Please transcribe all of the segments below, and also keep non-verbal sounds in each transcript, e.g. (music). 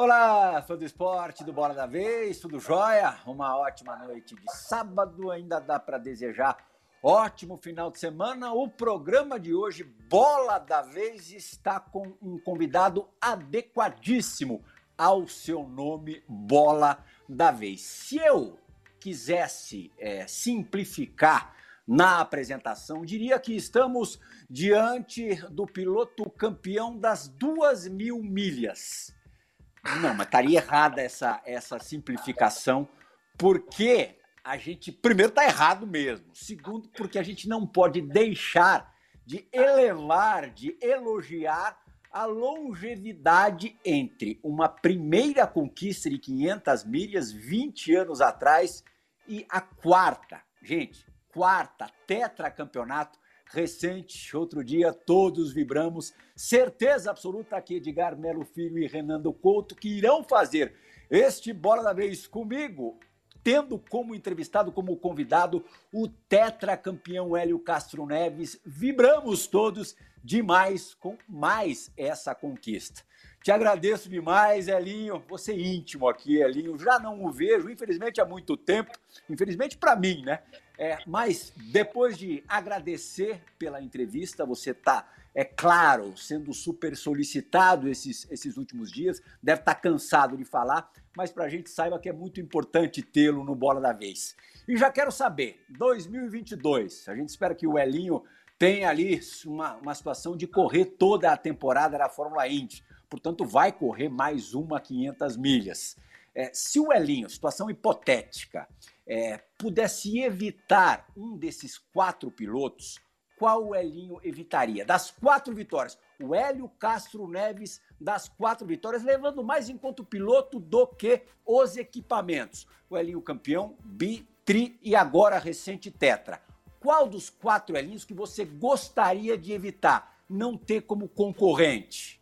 Olá, fã do esporte, do Bola da Vez, tudo jóia? Uma ótima noite de sábado, ainda dá para desejar ótimo final de semana. O programa de hoje, Bola da Vez, está com um convidado adequadíssimo ao seu nome, Bola da Vez. Se eu quisesse é, simplificar na apresentação, diria que estamos diante do piloto campeão das duas mil milhas não, mas estaria errada essa, essa simplificação, porque a gente, primeiro, está errado mesmo. Segundo, porque a gente não pode deixar de elevar, de elogiar a longevidade entre uma primeira conquista de 500 milhas 20 anos atrás e a quarta, gente, quarta tetracampeonato recente. Outro dia todos vibramos. Certeza absoluta que Edgar Melo Filho e Renando Couto que irão fazer este Bola da Vez comigo, tendo como entrevistado, como convidado, o tetracampeão Hélio Castro Neves. Vibramos todos demais com mais essa conquista. Te agradeço demais, Elinho. Você íntimo aqui, Elinho. Já não o vejo, infelizmente, há muito tempo. Infelizmente para mim, né? É, mas depois de agradecer pela entrevista, você está, é claro, sendo super solicitado esses, esses últimos dias, deve estar tá cansado de falar, mas para a gente saiba que é muito importante tê-lo no Bola da Vez. E já quero saber, 2022, a gente espera que o Elinho tenha ali uma, uma situação de correr toda a temporada da Fórmula Indy, portanto vai correr mais uma 500 milhas. É, se o Elinho, situação hipotética, é, pudesse evitar um desses quatro pilotos, qual o Elinho evitaria? Das quatro vitórias, o Hélio Castro Neves das quatro vitórias, levando mais em conta o piloto do que os equipamentos. O Elinho campeão, bi, tri e agora recente tetra. Qual dos quatro Elinhos que você gostaria de evitar, não ter como concorrente?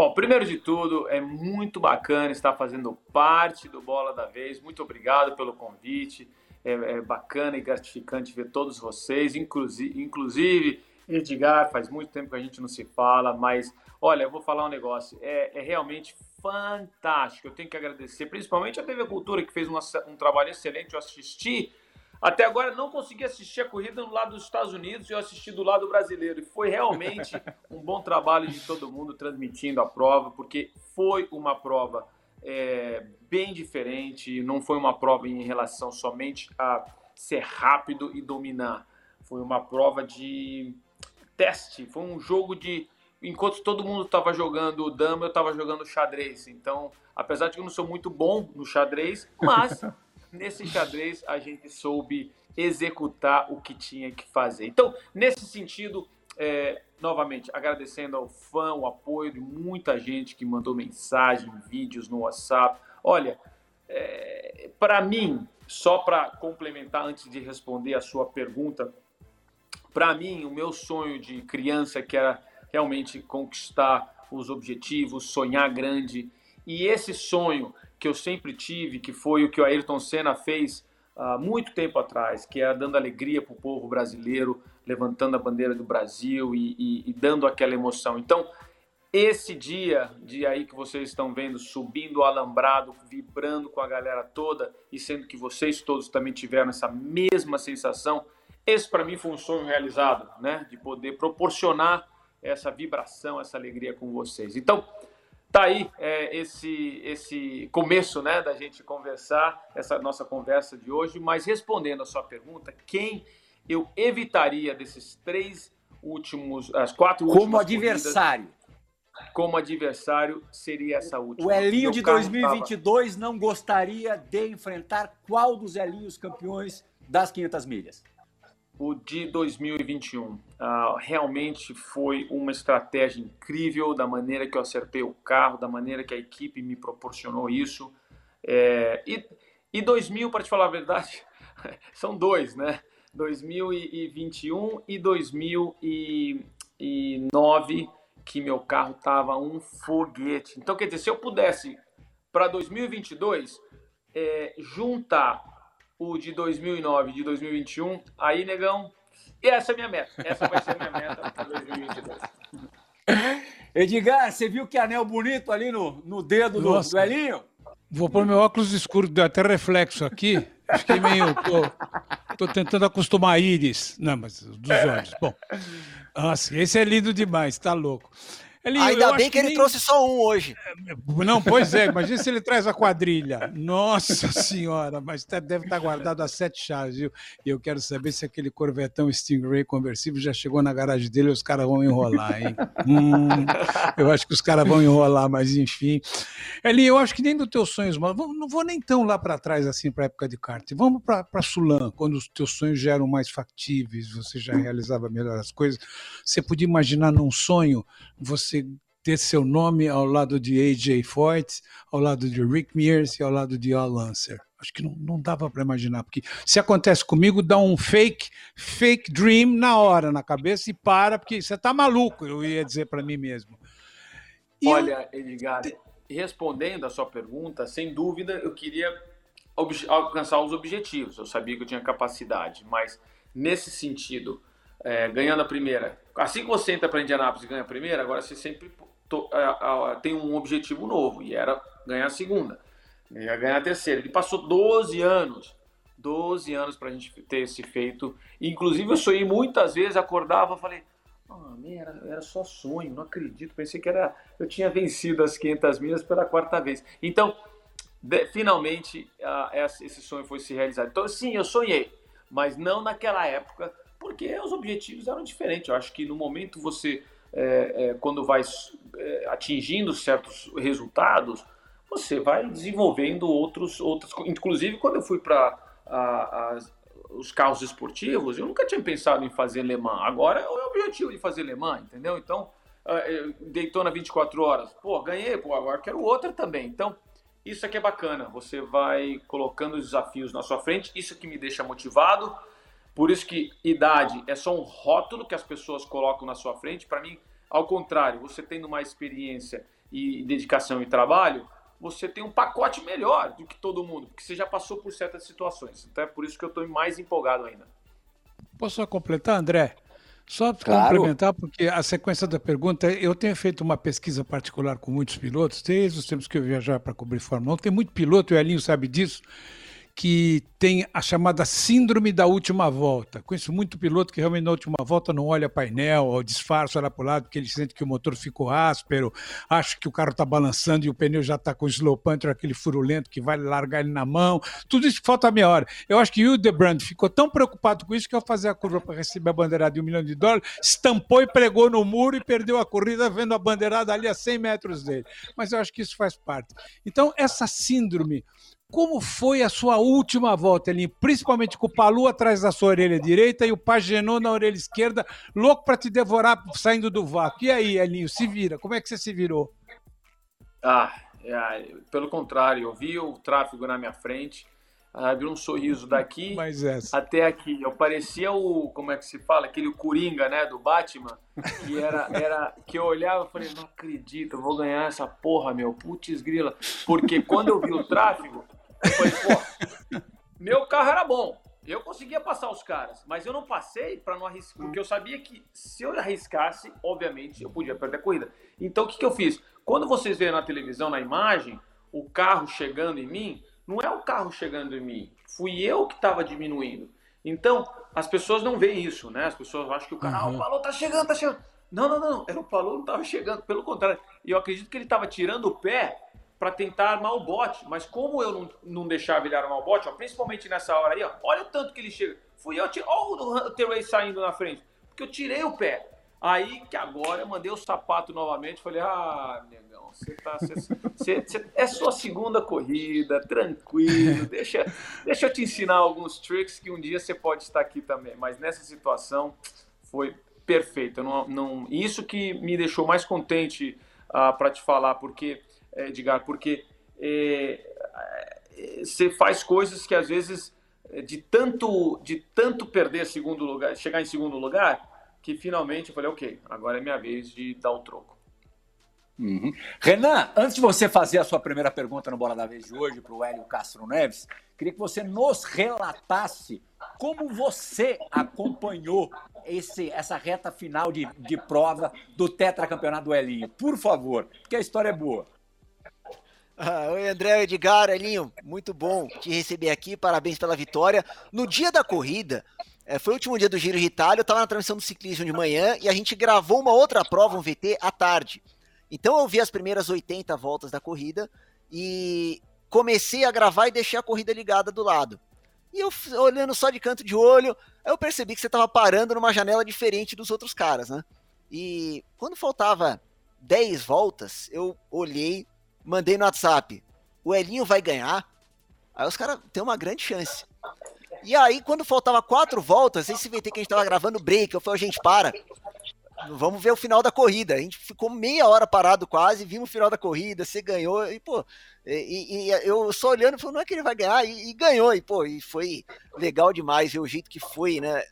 Bom, primeiro de tudo, é muito bacana estar fazendo parte do Bola da Vez. Muito obrigado pelo convite. É, é bacana e gratificante ver todos vocês, inclusive, inclusive Edgar. Faz muito tempo que a gente não se fala, mas olha, eu vou falar um negócio. É, é realmente fantástico. Eu tenho que agradecer, principalmente a TV Cultura, que fez um, um trabalho excelente. Eu assisti até agora não consegui assistir a corrida do lado dos Estados Unidos e eu assisti do lado brasileiro. E foi realmente (laughs) um bom trabalho de todo mundo transmitindo a prova, porque foi uma prova é, bem diferente. Não foi uma prova em relação somente a ser rápido e dominar. Foi uma prova de teste. Foi um jogo de. Enquanto todo mundo estava jogando dama, eu estava jogando xadrez. Então, apesar de que eu não sou muito bom no xadrez, (laughs) mas nesse xadrez a gente soube executar o que tinha que fazer. Então, nesse sentido, é, novamente, agradecendo ao fã, o apoio de muita gente que mandou mensagem, vídeos no WhatsApp. Olha, é, para mim, só para complementar antes de responder a sua pergunta, para mim, o meu sonho de criança que era realmente conquistar os objetivos, sonhar grande, e esse sonho que eu sempre tive, que foi o que o Ayrton Senna fez há muito tempo atrás, que é dando alegria para o povo brasileiro, levantando a bandeira do Brasil e, e, e, dando aquela emoção. Então, esse dia, dia aí que vocês estão vendo, subindo o alambrado, vibrando com a galera toda, e sendo que vocês todos também tiveram essa mesma sensação, esse para mim foi um sonho realizado, né? De poder proporcionar essa vibração, essa alegria com vocês. Então, Tá aí é, esse, esse começo né, da gente conversar, essa nossa conversa de hoje, mas respondendo a sua pergunta, quem eu evitaria desses três últimos, as quatro últimas Como adversário. Corridas, como adversário seria essa última. O Elinho de 2022 tava... não gostaria de enfrentar qual dos Elinhos campeões das 500 milhas? O de 2021. Uh, ah, realmente foi uma estratégia incrível da maneira que eu acertei o carro, da maneira que a equipe me proporcionou isso. É, e, e 2000, para te falar a verdade, (laughs) são dois, né? 2021 e 2009, que meu carro tava um foguete. Então, quer dizer, se eu pudesse para 2022 é, juntar o de 2009 e de 2021, aí, negão, e essa é a minha meta. Essa vai ser a minha meta para 2022. Edgar, você viu que anel bonito ali no, no dedo do, do Elinho? Vou pôr meu óculos escuro, deu até reflexo aqui. Fiquei meio. Tô, tô tentando acostumar a íris. Não, mas dos olhos. Bom. Nossa, esse é lindo demais, tá louco. Ele, Ainda bem que, que ele nem... trouxe só um hoje. Não, pois é, imagina se ele traz a quadrilha. Nossa (laughs) senhora, mas tá, deve estar tá guardado a sete chaves, viu? E eu quero saber se aquele corvetão Stingray conversível já chegou na garagem dele e os caras vão enrolar, hein? (laughs) hum, eu acho que os caras vão enrolar, mas enfim. Eli, eu acho que nem dos teus sonhos, mas não vou nem tão lá para trás assim para a época de kart. Vamos para Sulan, quando os teus sonhos já eram mais factíveis, você já realizava melhor as coisas. Você podia imaginar num sonho você você ter seu nome ao lado de AJ Foyt, ao lado de Rick Mears e ao lado de Al Lancer. Acho que não, não dava para imaginar, porque se acontece comigo, dá um fake, fake dream na hora, na cabeça e para, porque você está maluco, eu ia dizer para mim mesmo. E Olha. Edgar, respondendo a sua pergunta, sem dúvida, eu queria alcançar os objetivos. Eu sabia que eu tinha capacidade, mas nesse sentido, é, ganhando a primeira. Assim que você entra para Indianápolis e ganha a primeira, agora você sempre tem um objetivo novo, e era ganhar a segunda. Ia ganhar a terceira. Ele passou 12 anos, 12 anos para a gente ter esse feito. Inclusive, eu sonhei muitas vezes, acordava falei, ah, era, era só sonho, não acredito. Pensei que era, eu tinha vencido as 500 milhas pela quarta vez. Então, de, finalmente, uh, esse sonho foi se realizar. Então, sim, eu sonhei, mas não naquela época porque os objetivos eram diferentes. Eu acho que no momento você, é, é, quando vai é, atingindo certos resultados, você vai desenvolvendo outros, outros. Inclusive, quando eu fui para os carros esportivos, eu nunca tinha pensado em fazer Le Mans. Agora é o objetivo de fazer Le Mans, entendeu? Então, é, Daytona 24 horas, pô, ganhei, pô, agora quero outra também. Então, isso aqui é bacana. Você vai colocando os desafios na sua frente, isso que me deixa motivado por isso que idade é só um rótulo que as pessoas colocam na sua frente. Para mim, ao contrário, você tendo mais experiência e dedicação e trabalho, você tem um pacote melhor do que todo mundo, porque você já passou por certas situações. Então é por isso que eu estou mais empolgado ainda. Posso só completar, André? Só claro. complementar, porque a sequência da pergunta, eu tenho feito uma pesquisa particular com muitos pilotos, desde os tempos que eu viajar para cobrir Fórmula 1, tem muito piloto, o Elinho sabe disso, que tem a chamada síndrome da última volta. Conheço muito piloto que realmente na última volta não olha painel, ou disfarça, olha para o lado, porque ele sente que o motor ficou áspero, acha que o carro está balançando e o pneu já está com o slow puncher, aquele furo lento que vai largar ele na mão. Tudo isso falta meia hora. Eu acho que o Debrand ficou tão preocupado com isso que ao fazer a curva para receber a bandeirada de um milhão de dólares, estampou e pregou no muro e perdeu a corrida vendo a bandeirada ali a 100 metros dele. Mas eu acho que isso faz parte. Então, essa síndrome como foi a sua última volta, Elinho? Principalmente com o Palu atrás da sua orelha direita e o Pagenô na orelha esquerda, louco para te devorar saindo do vácuo. E aí, Elinho, se vira? Como é que você se virou? Ah, é, pelo contrário, eu vi o tráfego na minha frente, ah, um sorriso daqui (laughs) até aqui. Eu parecia o, como é que se fala, aquele Coringa, né, do Batman, que era, era que eu olhava e falei, não acredito, eu vou ganhar essa porra, meu, putz grila. Porque quando eu vi o tráfego, eu falei, pô, meu carro era bom. Eu conseguia passar os caras, mas eu não passei para não arriscar, porque eu sabia que se eu arriscasse, obviamente, eu podia perder a corrida. Então o que, que eu fiz? Quando vocês veem na televisão, na imagem, o carro chegando em mim, não é o carro chegando em mim, fui eu que estava diminuindo. Então, as pessoas não veem isso, né? As pessoas acham que o carro, uhum. ah, o Palou tá chegando, tá chegando. Não, não, não, era o Palou não estava chegando, pelo contrário. E eu acredito que ele estava tirando o pé para tentar armar o bote. Mas como eu não, não deixava ele armar o bote, ó, principalmente nessa hora aí, ó, olha o tanto que ele chega. Fui eu, olha o Terray saindo na frente, porque eu tirei o pé. Aí que agora eu mandei o sapato novamente, falei, ah, negão, você tá. Você, você, é sua segunda corrida, tranquilo, deixa, deixa eu te ensinar alguns tricks que um dia você pode estar aqui também. Mas nessa situação foi perfeito. não, não, isso que me deixou mais contente ah, para te falar, porque Edgar, porque é, é, você faz coisas que às vezes de tanto de tanto perder segundo lugar, chegar em segundo lugar, que finalmente eu falei, ok, agora é minha vez de dar o troco. Uhum. Renan, antes de você fazer a sua primeira pergunta no Bola da Vez de hoje para o Hélio Castro Neves, queria que você nos relatasse como você acompanhou esse, essa reta final de, de prova do tetracampeonato do Elinho, por favor, porque a história é boa. Ah, oi, André Edgar, Elinho, muito bom te receber aqui, parabéns pela vitória. No dia da corrida, é, foi o último dia do Giro de Itália, eu estava na transmissão do ciclismo de manhã e a gente gravou uma outra prova, um VT, à tarde. Então eu vi as primeiras 80 voltas da corrida e comecei a gravar e deixei a corrida ligada do lado. E eu olhando só de canto de olho, eu percebi que você estava parando numa janela diferente dos outros caras, né? E quando faltava 10 voltas, eu olhei, mandei no WhatsApp, o Elinho vai ganhar. Aí os caras têm uma grande chance. E aí, quando faltava quatro voltas, esse VT que a gente tava gravando break, eu falei, gente, para. Vamos ver o final da corrida. A gente ficou meia hora parado quase, vimos o final da corrida, você ganhou, e pô, e, e eu só olhando, falei, não é que ele vai ganhar, e, e, ganhou, e pô, e foi legal demais ver o jeito que foi, né?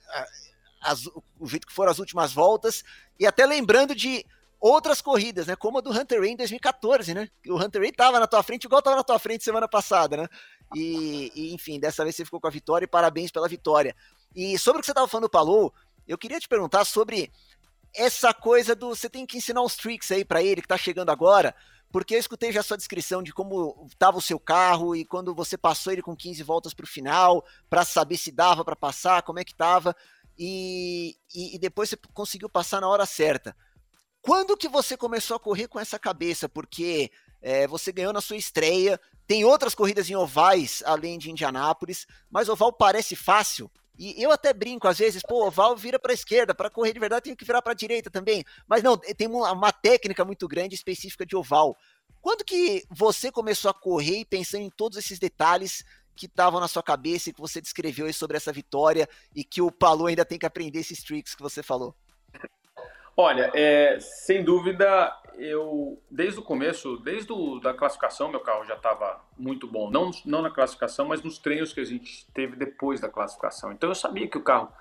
As, o jeito que foram as últimas voltas, e até lembrando de outras corridas, né? Como a do Hunter Ray em 2014, né? O Hunter Ray tava na tua frente, igual tava na tua frente semana passada, né? E, e, enfim, dessa vez você ficou com a vitória e parabéns pela vitória. E sobre o que você tava falando do Palou, eu queria te perguntar sobre essa coisa do você tem que ensinar uns tricks aí para ele que tá chegando agora, porque eu escutei já a sua descrição de como tava o seu carro e quando você passou ele com 15 voltas para o final, para saber se dava para passar, como é que tava, e, e, e depois você conseguiu passar na hora certa. Quando que você começou a correr com essa cabeça? Porque é, você ganhou na sua estreia, tem outras corridas em ovais além de Indianápolis, mas oval parece fácil. E eu até brinco às vezes, pô, oval vira para a esquerda, para correr de verdade tem que virar para a direita também. Mas não, tem uma, uma técnica muito grande específica de oval. Quando que você começou a correr e pensando em todos esses detalhes que estavam na sua cabeça e que você descreveu sobre essa vitória e que o Palu ainda tem que aprender esses tricks que você falou? Olha, é, sem dúvida, eu desde o começo, desde o, da classificação, meu carro já estava muito bom. Não, não na classificação, mas nos treinos que a gente teve depois da classificação. Então eu sabia que o carro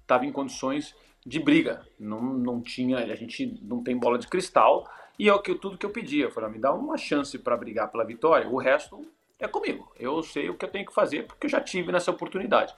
estava em condições de briga. Não, não tinha, a gente não tem bola de cristal. E é o que tudo que eu pedia. Eu falei, me dá uma chance para brigar pela vitória. O resto é comigo. Eu sei o que eu tenho que fazer porque eu já tive nessa oportunidade.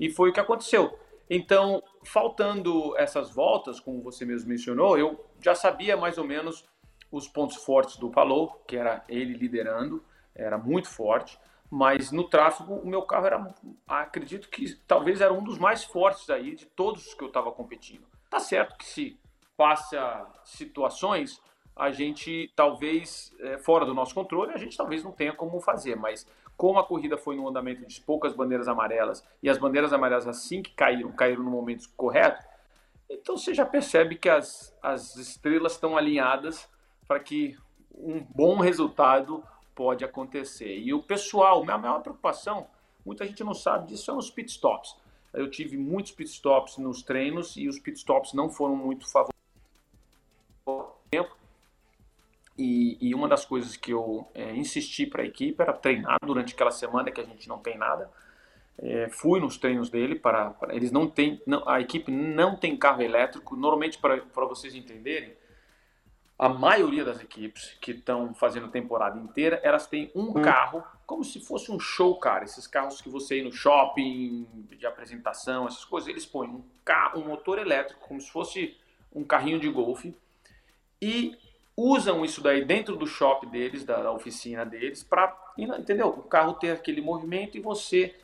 E foi o que aconteceu. Então, faltando essas voltas, como você mesmo mencionou, eu já sabia mais ou menos os pontos fortes do Palou, que era ele liderando, era muito forte, mas no tráfego o meu carro era, acredito que talvez era um dos mais fortes aí de todos os que eu estava competindo. Tá certo que se passa situações, a gente talvez, é, fora do nosso controle, a gente talvez não tenha como fazer, mas como a corrida foi num andamento de poucas bandeiras amarelas e as bandeiras amarelas assim que caíram, caíram no momento correto, então você já percebe que as, as estrelas estão alinhadas para que um bom resultado pode acontecer. E o pessoal, minha maior preocupação, muita gente não sabe disso, são os pitstops. Eu tive muitos pitstops nos treinos e os pitstops não foram muito favoráveis e, e, uma das coisas que eu é, insisti para a equipe era treinar durante aquela semana que a gente não tem nada. É, fui nos treinos dele para, para eles não têm, não, a equipe não tem carro elétrico. Normalmente para, vocês entenderem, a maioria das equipes que estão fazendo temporada inteira, elas têm um hum. carro como se fosse um show, cara. Esses carros que você ir no shopping de apresentação, essas coisas, eles põem um carro, um motor elétrico como se fosse um carrinho de golfe e usam isso daí dentro do shop deles, da, da oficina deles, para, entendeu? O carro ter aquele movimento e você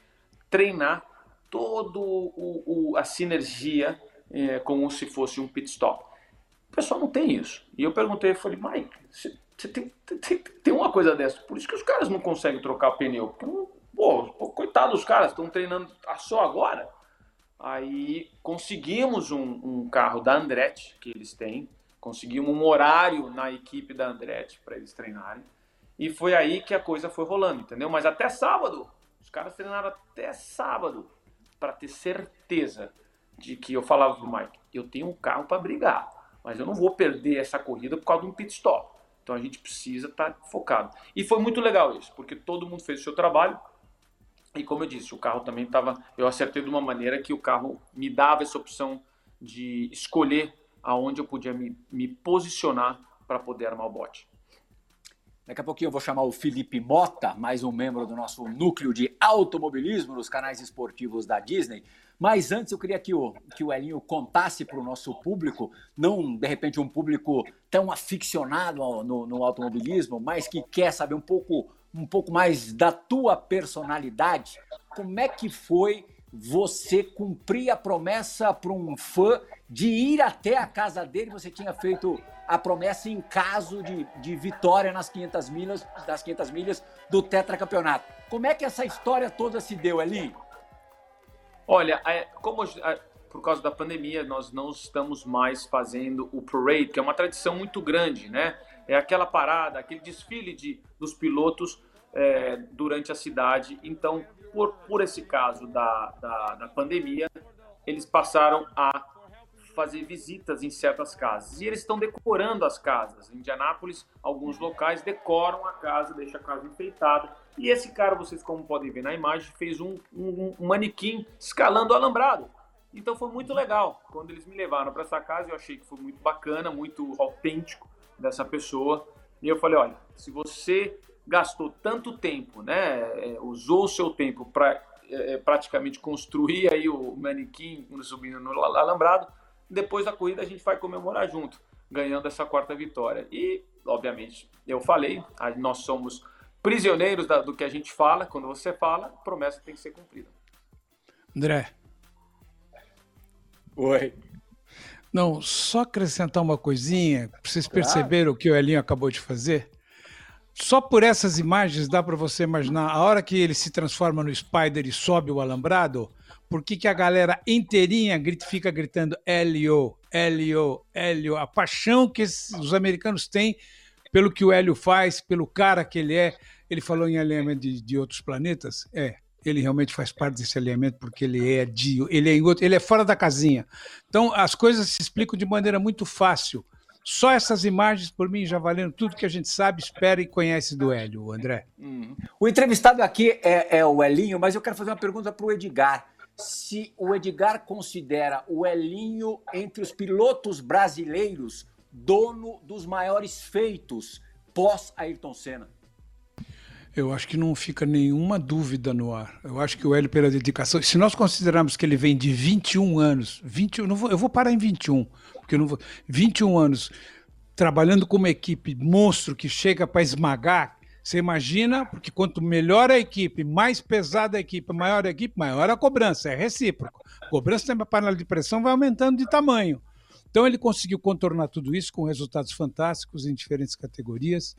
treinar todo o, o a sinergia é, como se fosse um pit stop. O pessoal não tem isso. E eu perguntei, falei, Mike, você, tem, tem, tem uma coisa dessa. Por isso que os caras não conseguem trocar pneu. Porque, pô, coitado dos caras, estão treinando só agora. Aí conseguimos um, um carro da Andretti, que eles têm, Conseguimos um horário na equipe da Andretti para eles treinarem. E foi aí que a coisa foi rolando, entendeu? Mas até sábado, os caras treinaram até sábado para ter certeza de que eu falava pro Mike, eu tenho um carro para brigar, mas eu não vou perder essa corrida por causa de um pit stop. Então a gente precisa estar tá focado. E foi muito legal isso, porque todo mundo fez o seu trabalho. E como eu disse, o carro também estava. Eu acertei de uma maneira que o carro me dava essa opção de escolher aonde eu podia me, me posicionar para poder armar o bote. Daqui a pouquinho eu vou chamar o Felipe Mota, mais um membro do nosso núcleo de automobilismo nos canais esportivos da Disney, Mas antes eu queria que o, que o Elinho contasse para o nosso público, não de repente um público tão aficionado no, no automobilismo, mas que quer saber um pouco, um pouco mais da tua personalidade. Como é que foi você cumprir a promessa para um fã de ir até a casa dele? Você tinha feito a promessa em caso de, de vitória nas 500 milhas, das 500 milhas do tetracampeonato. Como é que essa história toda se deu, Elinho? Olha, é, como é, por causa da pandemia nós não estamos mais fazendo o parade, que é uma tradição muito grande, né? É aquela parada, aquele desfile de, dos pilotos é, durante a cidade. Então, por, por esse caso da, da, da pandemia, eles passaram a fazer visitas em certas casas. E eles estão decorando as casas. Em Indianápolis, alguns locais decoram a casa, deixam a casa enfeitada. E esse cara, vocês como podem ver na imagem, fez um, um, um manequim escalando o alambrado. Então foi muito legal. Quando eles me levaram para essa casa, eu achei que foi muito bacana, muito autêntico dessa pessoa. E eu falei, olha, se você gastou tanto tempo, né, é, usou o seu tempo para é, é, praticamente construir aí o manequim subindo no alambrado, depois da corrida a gente vai comemorar junto, ganhando essa quarta vitória. E, obviamente, eu falei, nós somos prisioneiros do que a gente fala. Quando você fala, promessa tem que ser cumprida. André. Oi. Não, só acrescentar uma coisinha, para vocês perceberam o que o Elinho acabou de fazer. Só por essas imagens dá para você imaginar a hora que ele se transforma no Spider e sobe o alambrado, por que, que a galera inteirinha grita, fica gritando Hélio, Hélio, Hélio? A paixão que os americanos têm pelo que o Hélio faz, pelo cara que ele é. Ele falou em alinhamento de, de outros planetas. É, ele realmente faz parte desse alinhamento porque ele é de, ele é, outro, ele é fora da casinha. Então as coisas se explicam de maneira muito fácil. Só essas imagens, por mim, já valendo tudo que a gente sabe, espera e conhece do Hélio, André. Uhum. O entrevistado aqui é, é, o Elinho, mas eu quero fazer uma pergunta para o Edgar se o Edgar considera o Elinho entre os pilotos brasileiros dono dos maiores feitos pós Ayrton Senna. Eu acho que não fica nenhuma dúvida no ar. Eu acho que o Hélio, pela dedicação, se nós considerarmos que ele vem de 21 anos, 21, não vou, eu vou parar em 21, porque eu não vou, 21 anos trabalhando com uma equipe monstro que chega para esmagar você imagina, porque quanto melhor a equipe, mais pesada a equipe, maior a equipe, maior a cobrança, é recíproco. A cobrança uma panela de pressão, vai aumentando de tamanho. Então ele conseguiu contornar tudo isso com resultados fantásticos em diferentes categorias.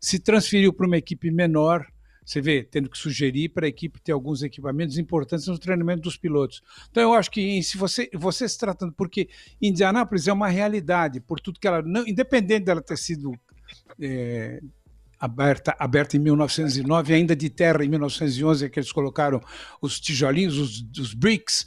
Se transferiu para uma equipe menor, você vê, tendo que sugerir para a equipe ter alguns equipamentos importantes no treinamento dos pilotos. Então eu acho que se você, você se tratando, porque Indianápolis é uma realidade, por tudo que ela, não, independente dela ter sido é, aberta, aberta em 1909, ainda de terra em 1911, é que eles colocaram os tijolinhos, os, os bricks,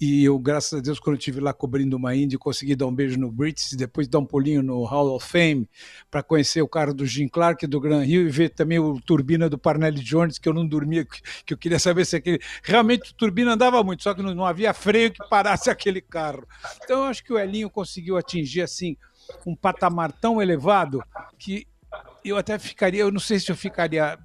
e eu, graças a Deus, quando eu estive lá cobrindo uma Indy, consegui dar um beijo no Brits e depois dar um pulinho no Hall of Fame para conhecer o carro do Jim Clark, do Gran Rio e ver também o turbina do Parnelli Jones, que eu não dormia, que eu queria saber se aquele. Realmente o turbina andava muito, só que não, não havia freio que parasse aquele carro. Então eu acho que o Elinho conseguiu atingir assim um patamar tão elevado que eu até ficaria, eu não sei se eu ficaria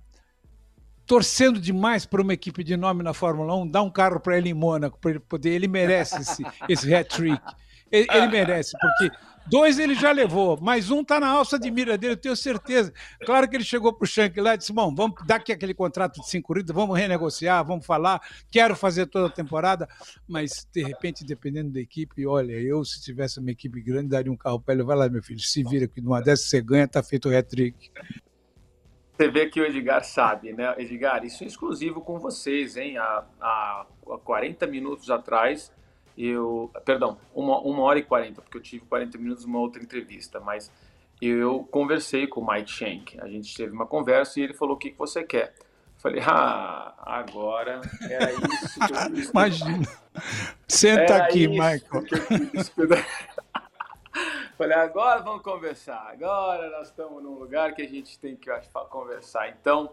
torcendo demais para uma equipe de nome na Fórmula 1, dar um carro para ele em Mônaco, para ele poder, ele merece esse, esse hat-trick. Ele, ele, merece, porque dois ele já levou, mas um está na alça de mira dele, eu tenho certeza. Claro que ele chegou para o Shank lá e disse: Bom, vamos dar aqui aquele contrato de cinco corridas, vamos renegociar, vamos falar, quero fazer toda a temporada, mas de repente, dependendo da equipe, olha, eu se tivesse uma equipe grande, daria um carro para ele, vai lá, meu filho, se vira que numa dessa você ganha, tá feito o hat-trick. Você vê que o Edgar sabe, né? Edgar, isso é exclusivo com vocês, hein? Há, há 40 minutos atrás, eu. Perdão, uma, uma hora e 40, porque eu tive 40 minutos numa outra entrevista, mas eu conversei com o Mike Shank. A gente teve uma conversa e ele falou: o que, que você quer? Eu falei, ah, agora era isso que eu quis. (laughs) Imagina. Senta era aqui, Michael. (laughs) Falei, agora vamos conversar. Agora nós estamos num lugar que a gente tem que conversar. Então,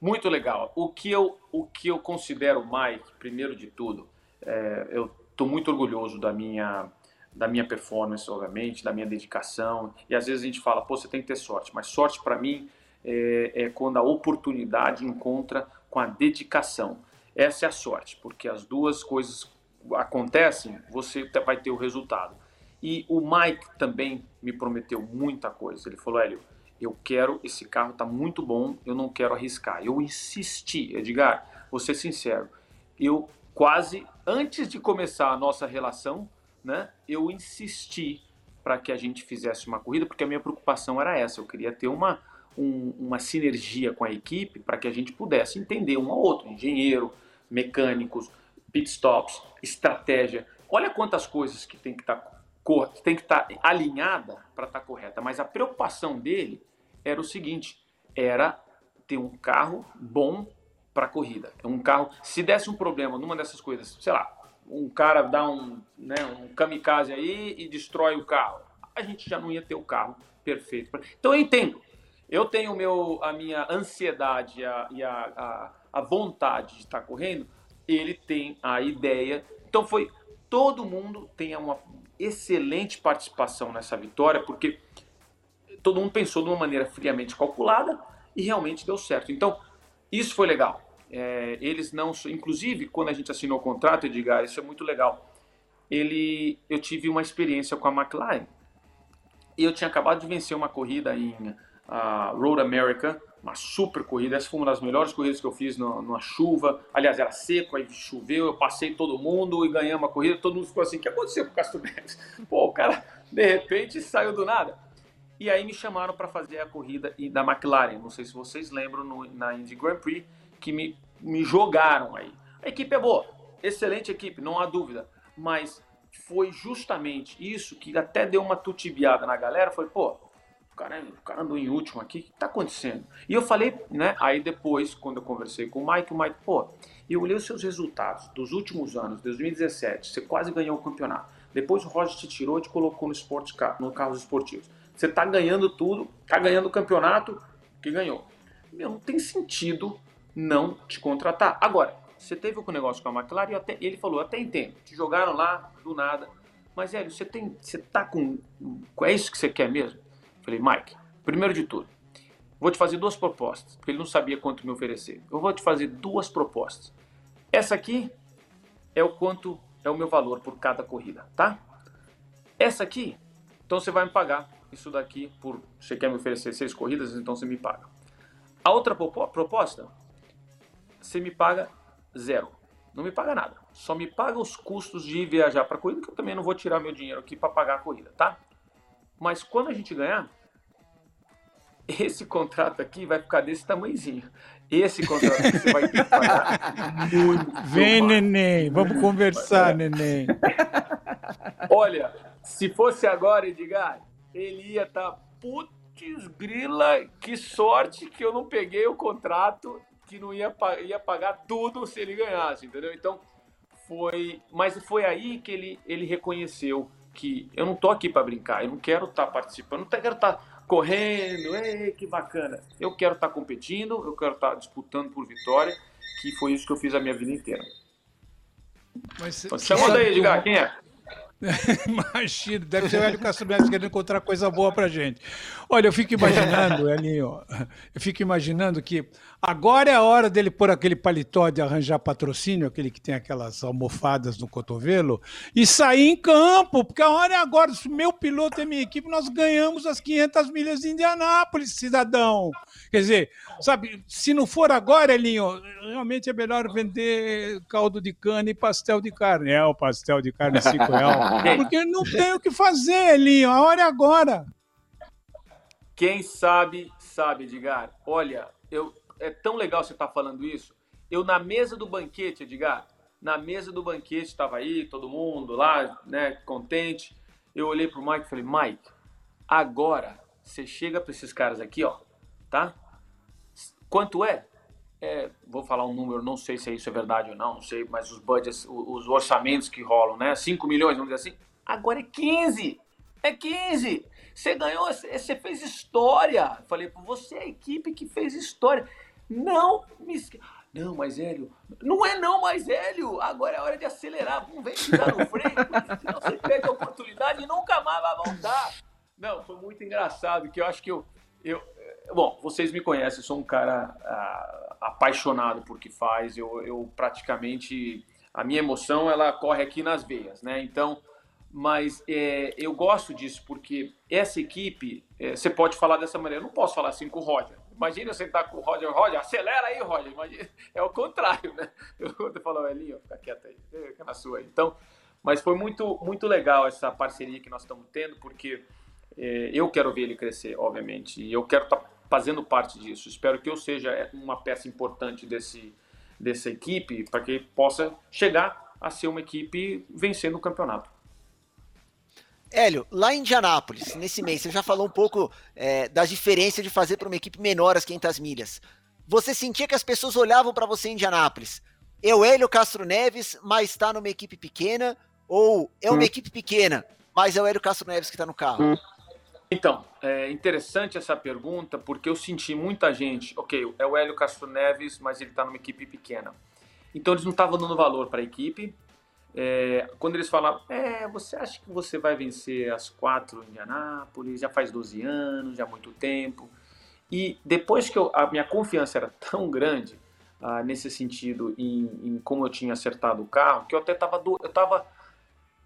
muito legal. O que eu, o que eu considero, Mike, primeiro de tudo, é, eu estou muito orgulhoso da minha da minha performance, obviamente, da minha dedicação. E às vezes a gente fala, pô, você tem que ter sorte. Mas sorte para mim é, é, quando a oportunidade encontra com a dedicação. Essa é a sorte, porque as duas coisas acontecem, você vai ter o resultado. E o Mike também me prometeu muita coisa. Ele falou, Hélio, eu quero, esse carro tá muito bom, eu não quero arriscar. Eu insisti, Edgar, vou ser sincero, eu quase, antes de começar a nossa relação, né, eu insisti para que a gente fizesse uma corrida, porque a minha preocupação era essa, eu queria ter uma, um, uma sinergia com a equipe para que a gente pudesse entender um ao outro, engenheiro, mecânicos, pitstops, estratégia. Olha quantas coisas que tem que estar tá, tem que estar tá alinhada para estar tá correta, mas a preocupação dele era o seguinte: era ter um carro bom para corrida. É um carro, se desse um problema numa dessas coisas, sei lá, um cara dá um, né, um kamikaze aí e destrói o carro, a gente já não ia ter o carro perfeito. Então eu entendo. Eu tenho meu, a minha ansiedade a, e a, a, a vontade de estar correndo, ele tem a ideia. Então foi todo mundo tem uma excelente participação nessa vitória, porque todo mundo pensou de uma maneira friamente calculada e realmente deu certo. Então, isso foi legal. É, eles não, inclusive quando a gente assinou o contrato, Edgar, isso é muito legal. Ele, eu tive uma experiência com a McLaren eu tinha acabado de vencer uma corrida em uh, Road America, uma super corrida. Essa foi uma das melhores corridas que eu fiz numa chuva. Aliás, era seco, aí choveu, eu passei todo mundo e ganhamos a corrida. Todo mundo ficou assim: o que aconteceu com o Castro Neves? (laughs) Pô, o cara de repente saiu do nada. E aí me chamaram para fazer a corrida da McLaren. Não sei se vocês lembram no, na Indy Grand Prix que me, me jogaram aí. A equipe é boa, excelente equipe, não há dúvida. Mas foi justamente isso que até deu uma tutibiada na galera. Foi, pô, o cara, o cara andou em último aqui, o que tá acontecendo? E eu falei, né? Aí depois, quando eu conversei com o Mike, o Mike, pô, eu olhei os seus resultados dos últimos anos, 2017, você quase ganhou o campeonato. Depois o Roger te tirou e te colocou no, esporte, no carros esportivos. Você está ganhando tudo, está ganhando o campeonato que ganhou. Meu, não tem sentido não te contratar. Agora, você teve um negócio com a McLaren, até, ele falou, até entendo, te jogaram lá do nada, mas Hélio, você tem, você tá com, é isso que você quer mesmo? Falei, Mike, primeiro de tudo, vou te fazer duas propostas, porque ele não sabia quanto me oferecer. Eu vou te fazer duas propostas. Essa aqui é o quanto é o meu valor por cada corrida, tá? Essa aqui, então você vai me pagar isso daqui por você quer me oferecer seis corridas, então você me paga. A outra proposta, você me paga zero. Não me paga nada. Só me paga os custos de viajar para a corrida, que eu também não vou tirar meu dinheiro aqui para pagar a corrida, tá? Mas quando a gente ganhar, esse contrato aqui vai ficar desse tamanhozinho. Esse contrato aqui você vai ter que pagar (laughs) muito. Vem, neném, vamos conversar, neném. (laughs) Olha, se fosse agora, Edgar, ele ia estar, tá, putz, grila, que sorte que eu não peguei o contrato, que não ia, ia pagar tudo se ele ganhasse, entendeu? Então, foi. Mas foi aí que ele, ele reconheceu que eu não tô aqui para brincar, eu não quero estar tá participando, não quero estar tá correndo, ei, que bacana. Eu quero estar tá competindo, eu quero estar tá disputando por vitória, que foi isso que eu fiz a minha vida inteira. Mas, então, chama daí, Edgar, quem é? (laughs) Imagina, deve ser o Hélio Castro Neves querendo encontrar coisa boa pra gente. Olha, eu fico imaginando, Elinho, eu fico imaginando que agora é a hora dele pôr aquele paletó de arranjar patrocínio, aquele que tem aquelas almofadas no cotovelo, e sair em campo, porque a hora é agora. Se meu piloto e minha equipe, nós ganhamos as 500 milhas de Indianápolis, cidadão. Quer dizer, sabe, se não for agora, Elinho, realmente é melhor vender caldo de cana e pastel de carne. É, o pastel de carne 5 reais. Porque não tem o que fazer, Elinho. A hora é agora. Quem sabe, sabe, Edgar. Olha, eu, é tão legal você estar tá falando isso. Eu, na mesa do banquete, Edgar, na mesa do banquete, estava aí, todo mundo lá, né, contente. Eu olhei pro Mike e falei, Mike, agora você chega para esses caras aqui, ó, tá? Quanto é? É? Vou falar um número, não sei se isso é verdade ou não, não sei, mas os budgets, os orçamentos que rolam, né? 5 milhões, vamos dizer assim. Agora é 15! É 15! Você ganhou, você fez história. Falei, você é a equipe que fez história. Não me esque... Não, mas Hélio. Não é não, mas Hélio. Agora é hora de acelerar. Não vem ficar no freio, senão você perde a oportunidade e nunca mais vai voltar. Não, foi muito engraçado, que eu acho que eu, eu, Bom, vocês me conhecem, eu sou um cara ah, apaixonado por que faz. Eu, eu praticamente a minha emoção ela corre aqui nas veias, né? Então, mas é, eu gosto disso porque essa equipe, é, você pode falar dessa maneira. Eu não posso falar assim com o Roger. Imagina você estar com o Roger, Roger, acelera aí, Roger. Imagina, (laughs) é o contrário, né? (laughs) Eu falar, Elinho, fica quieto aí, fica na sua aí. Então, mas foi muito, muito legal essa parceria que nós estamos tendo, porque é, eu quero ver ele crescer, obviamente, e eu quero estar tá fazendo parte disso. Espero que eu seja uma peça importante desse, dessa equipe para que possa chegar a ser uma equipe vencendo o campeonato. Hélio, lá em Indianápolis, nesse mês, você já falou um pouco é, das diferenças de fazer para uma equipe menor as 500 milhas. Você sentia que as pessoas olhavam para você em Indianápolis? É o Hélio Castro Neves, mas está numa equipe pequena? Ou é uma hum. equipe pequena, mas é o Hélio Castro Neves que está no carro? Hum. Então, é interessante essa pergunta, porque eu senti muita gente, ok, é o Hélio Castro Neves, mas ele está numa equipe pequena. Então eles não estavam dando valor para a equipe, é, quando eles falavam, é, você acha que você vai vencer as quatro em Indianápolis, já faz 12 anos, já há muito tempo. E depois que eu, a minha confiança era tão grande, ah, nesse sentido, em, em, como eu tinha acertado o carro, que eu até estava eu tava,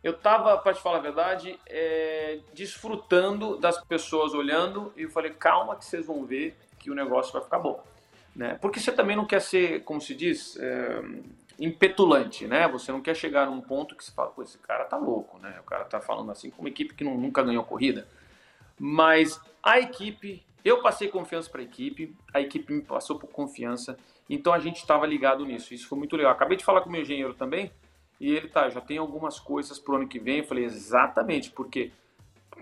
eu tava, para te falar a verdade, é, desfrutando das pessoas olhando e eu falei, calma que vocês vão ver que o negócio vai ficar bom. Né? Porque você também não quer ser, como se diz, é, impetulante, né? Você não quer chegar num ponto que você fala, pô, esse cara tá louco, né? O cara tá falando assim com uma equipe que não, nunca ganhou corrida. Mas a equipe, eu passei confiança para a equipe, a equipe me passou por confiança, então a gente estava ligado nisso. Isso foi muito legal. Acabei de falar com o meu engenheiro também, e ele tá, já tem algumas coisas pro ano que vem. Eu falei, exatamente, porque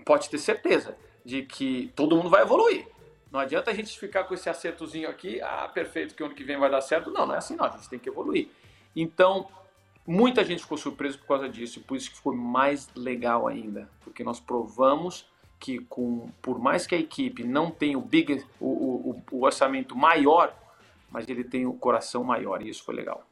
pode ter certeza de que todo mundo vai evoluir. Não adianta a gente ficar com esse acertozinho aqui, ah, perfeito, que ano que vem vai dar certo. Não, não é assim não, a gente tem que evoluir. Então, muita gente ficou surpresa por causa disso, e por isso que foi mais legal ainda, porque nós provamos que com, por mais que a equipe não tenha o, big, o, o, o orçamento maior, mas ele tem o coração maior, e isso foi legal.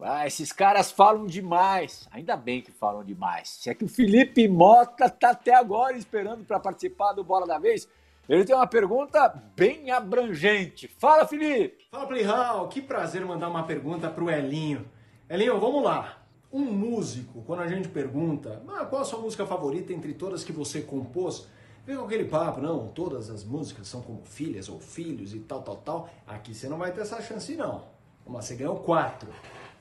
Ah, esses caras falam demais. Ainda bem que falam demais. Se é que o Felipe Mota tá até agora esperando para participar do Bola da Vez. Ele tem uma pergunta bem abrangente. Fala, Felipe! Fala, Playhall. Que prazer mandar uma pergunta pro Elinho. Elinho, vamos lá. Um músico, quando a gente pergunta ah, qual a sua música favorita entre todas que você compôs, vem com aquele papo, não, todas as músicas são como filhas ou filhos e tal, tal, tal. Aqui você não vai ter essa chance, não. Mas você ganhou quatro.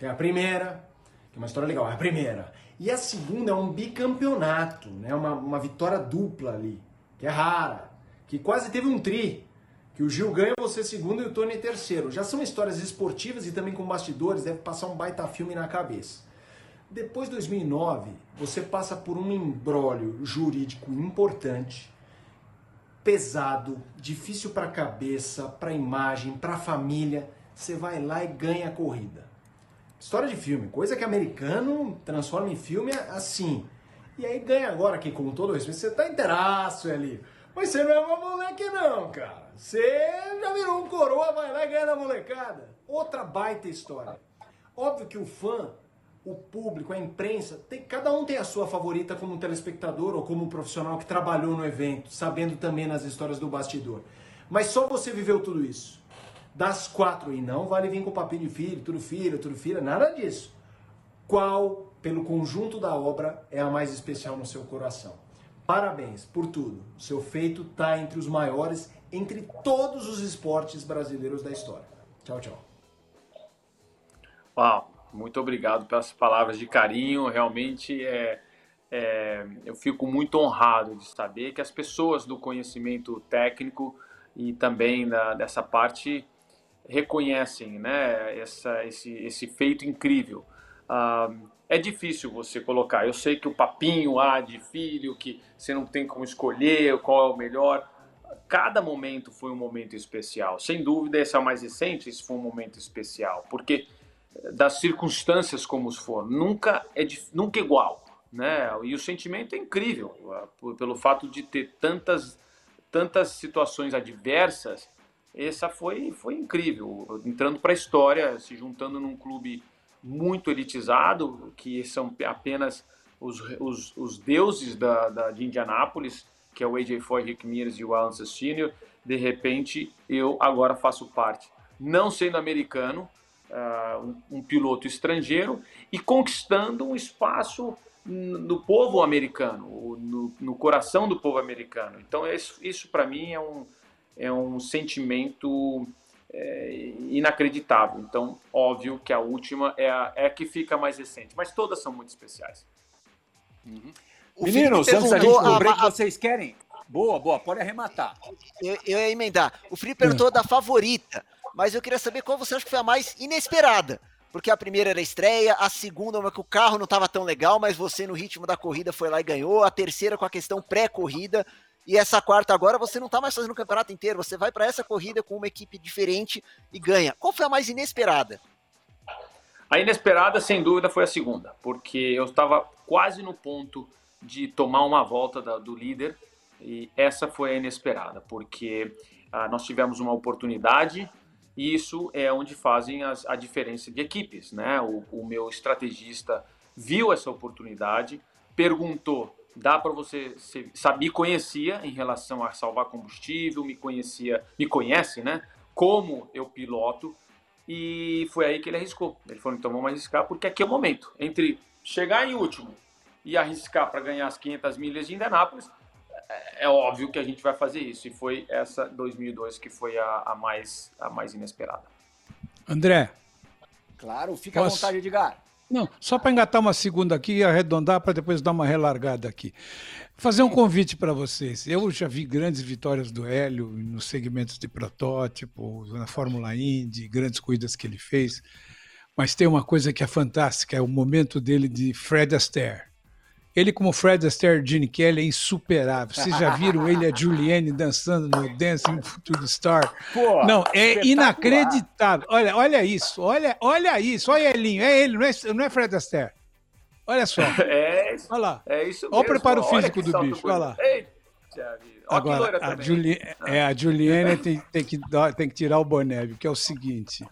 Tem a primeira, que é uma história legal, é a primeira. E a segunda é um bicampeonato, né? uma, uma vitória dupla ali, que é rara, que quase teve um tri que o Gil ganha, você segundo e o Tony terceiro. Já são histórias esportivas e também com bastidores, deve passar um baita filme na cabeça. Depois de 2009, você passa por um embrólio jurídico importante, pesado, difícil para a cabeça, para a imagem, para a família. Você vai lá e ganha a corrida. História de filme, coisa que americano transforma em filme assim. E aí ganha agora aqui, com todo respeito, você tá inteiraço ali. Mas você não é uma moleque não, cara. Você já virou um coroa, vai lá e ganha na molecada. Outra baita história. Óbvio que o fã, o público, a imprensa, tem, cada um tem a sua favorita como telespectador ou como profissional que trabalhou no evento, sabendo também nas histórias do bastidor. Mas só você viveu tudo isso. Das quatro, e não vale vir com papinho de filho, tudo filho, tudo filha, nada disso. Qual, pelo conjunto da obra, é a mais especial no seu coração? Parabéns por tudo. Seu feito está entre os maiores entre todos os esportes brasileiros da história. Tchau, tchau. Uau, muito obrigado pelas palavras de carinho. Realmente é, é, eu fico muito honrado de saber que as pessoas do conhecimento técnico e também da, dessa parte reconhecem né, essa, esse, esse feito incrível. Ah, é difícil você colocar. Eu sei que o papinho ah, de filho, que você não tem como escolher qual é o melhor cada momento foi um momento especial. Sem dúvida, esse é o mais recente, esse foi um momento especial, porque eh, das circunstâncias como for, nunca é nunca é igual, né? E o sentimento é incrível ah, pelo fato de ter tantas tantas situações adversas. Essa foi foi incrível, entrando para a história, se juntando num clube muito elitizado, que são apenas os, os, os deuses da, da, de Indianápolis, que é o AJ Foy, Rick Mears e o Alan Senior, de repente eu agora faço parte. Não sendo americano, uh, um, um, piloto estrangeiro e conquistando um espaço no povo americano, no, no coração do povo americano. Então, isso, isso para mim é um, é um sentimento é, inacreditável. Então, óbvio que a última é a, é a que fica mais recente, mas todas são muito especiais. Uhum. Meninos, antes a gente a, break, a... vocês querem? Boa, boa, pode arrematar. Eu, eu ia emendar. O Felipe perguntou da favorita, mas eu queria saber qual você acha que foi a mais inesperada. Porque a primeira era a estreia, a segunda uma que o carro não estava tão legal, mas você no ritmo da corrida foi lá e ganhou. A terceira com a questão pré-corrida. E essa quarta agora você não está mais fazendo o campeonato inteiro, você vai para essa corrida com uma equipe diferente e ganha. Qual foi a mais inesperada? A inesperada, sem dúvida, foi a segunda, porque eu estava quase no ponto de tomar uma volta da, do líder e essa foi a inesperada, porque ah, nós tivemos uma oportunidade e isso é onde fazem as, a diferença de equipes, né? O, o meu estrategista viu essa oportunidade, perguntou dá para você saber, conhecia em relação a salvar combustível, me conhecia, me conhece, né? Como eu piloto e foi aí que ele arriscou. Ele falou: então vamos arriscar porque aqui é o momento entre chegar em último e arriscar para ganhar as 500 milhas de Indianápolis. É, é óbvio que a gente vai fazer isso e foi essa 2002 que foi a, a mais a mais inesperada. André. Claro, fica posso... à vontade, Edgar. Não, só para engatar uma segunda aqui e arredondar para depois dar uma relargada aqui. Fazer um convite para vocês. Eu já vi grandes vitórias do Hélio nos segmentos de protótipo, na Fórmula Indy, grandes corridas que ele fez. Mas tem uma coisa que é fantástica, é o momento dele de Fred Astaire. Ele, como Fred Astaire Gene Kelly, é insuperável. Vocês já viram (laughs) ele e a Juliane dançando no Dancing to the Star? Pô, não, é inacreditável. Olha, olha isso, olha, olha isso, olha Elinho, é ele, não é, não é Fred Astaire. Olha só. (laughs) É isso. Olha lá. É isso mesmo. Olha o preparo físico do bicho, olha lá. Eita, Agora, a, Juli é, a Juliane (laughs) tem, tem, que, tem que tirar o boné, que é o seguinte.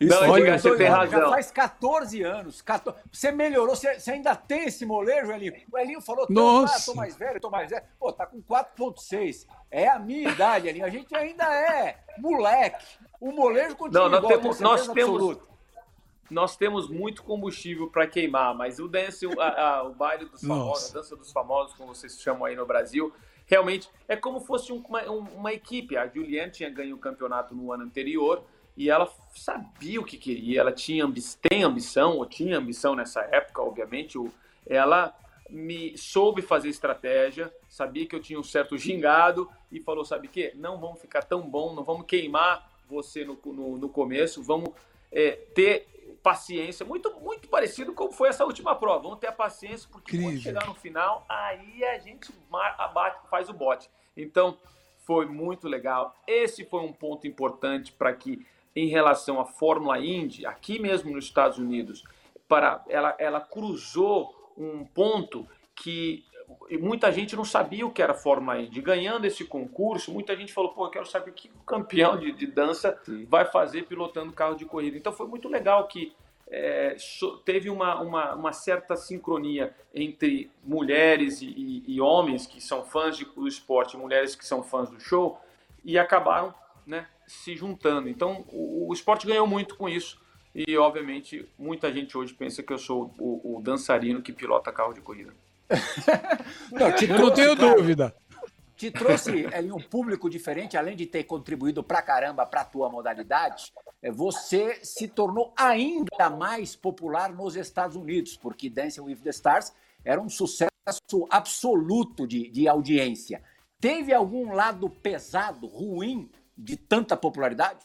Isso não, olha, você tem razão. Já faz 14 anos. 14, você melhorou, você, você, ainda tem esse molejo, Elinho? O Elinho falou, Nossa. Ah, tô mais velho, tô mais velho. Pô, tá com 4.6. É a minha idade, Elinho. A gente ainda é moleque. O molejo continua não, igual, temos, nós temos, nós temos muito combustível para queimar, mas o dance, o, a, a, o baile dos famosos, a dança dos famosos, como vocês chamam aí no Brasil, realmente é como fosse uma, uma equipe. A Juliane tinha ganho o campeonato no ano anterior, e ela sabia o que queria, ela tinha tem ambição, ou tinha ambição nessa época, obviamente, ela me soube fazer estratégia, sabia que eu tinha um certo gingado e falou, sabe o quê? Não vamos ficar tão bom, não vamos queimar você no, no, no começo, vamos é, ter paciência, muito, muito parecido como foi essa última prova, vamos ter a paciência, porque Incrível. quando chegar no final, aí a gente abate, faz o bote. Então, foi muito legal. Esse foi um ponto importante para que em relação à Fórmula Indy, aqui mesmo nos Estados Unidos, para ela, ela cruzou um ponto que muita gente não sabia o que era Fórmula Indy. Ganhando esse concurso, muita gente falou: pô, eu quero saber o que o campeão de, de dança Sim. vai fazer pilotando carro de corrida. Então foi muito legal que é, teve uma, uma, uma, certa sincronia entre mulheres e, e, e homens que são fãs de, do esporte, mulheres que são fãs do show, e acabaram né, se juntando. Então, o, o, esporte ganhou muito com isso. E, obviamente, muita gente hoje pensa que eu sou o, o dançarino que pilota carro de corrida. (laughs) não, eu não tenho dúvida. Te trouxe ali um público diferente, além de ter contribuído pra caramba para a tua modalidade, é, você se tornou ainda mais popular nos Estados Unidos, porque Dancing with the Stars era um sucesso absoluto de, de audiência. Teve algum lado pesado, ruim, de tanta popularidade?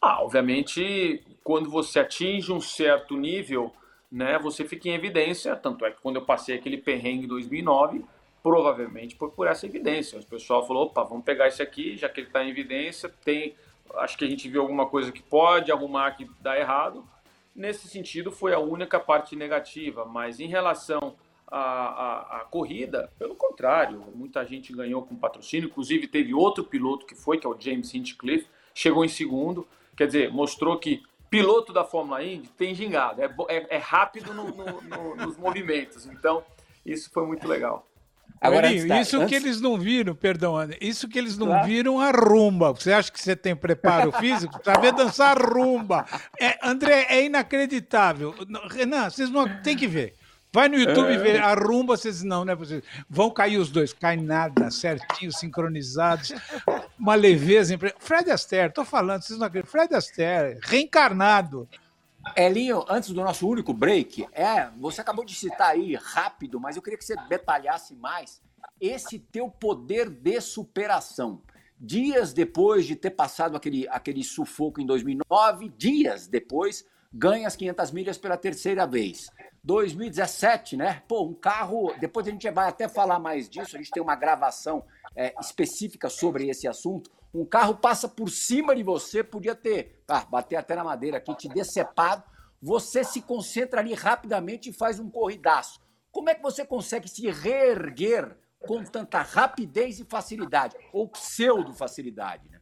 Ah, obviamente, quando você atinge um certo nível, né, você fica em evidência. Tanto é que quando eu passei aquele perrengue em 2009, provavelmente foi por essa evidência. O pessoal falou: opa, vamos pegar esse aqui, já que ele está em evidência, tem. Acho que a gente viu alguma coisa que pode arrumar que dá errado. Nesse sentido, foi a única parte negativa, mas em relação a, a, a, corrida, pelo contrário, muita gente ganhou com patrocínio, inclusive teve outro piloto que foi, que é o James Hinchcliffe, chegou em segundo, quer dizer, mostrou que piloto da Fórmula Indy tem gingado, é, é, é rápido no, no, no, nos movimentos, então isso foi muito legal. Agora, isso antes... que eles não viram, perdão, André, isso que eles não claro. viram a rumba. Você acha que você tem preparo (laughs) físico? Saber dançar rumba. É, André, é inacreditável. Renan, vocês não tem que ver. Vai no YouTube é. ver a rumba, vocês não, né? Vocês vão cair os dois, cai nada, certinho, sincronizados, (laughs) uma leveza. Fred Astaire, tô falando, vocês não acreditam. Fred Astaire, reencarnado. Elinho, antes do nosso único break, é, você acabou de citar aí rápido, mas eu queria que você detalhasse mais esse teu poder de superação. Dias depois de ter passado aquele, aquele sufoco em 2009, dias depois, ganha as 500 milhas pela terceira vez. 2017, né? Pô, um carro. Depois a gente vai até falar mais disso, a gente tem uma gravação é, específica sobre esse assunto. Um carro passa por cima de você, podia ter, ah, bater até na madeira aqui, te decepado. Você se concentra ali rapidamente e faz um corridaço. Como é que você consegue se reerguer com tanta rapidez e facilidade? Ou pseudo-facilidade, né?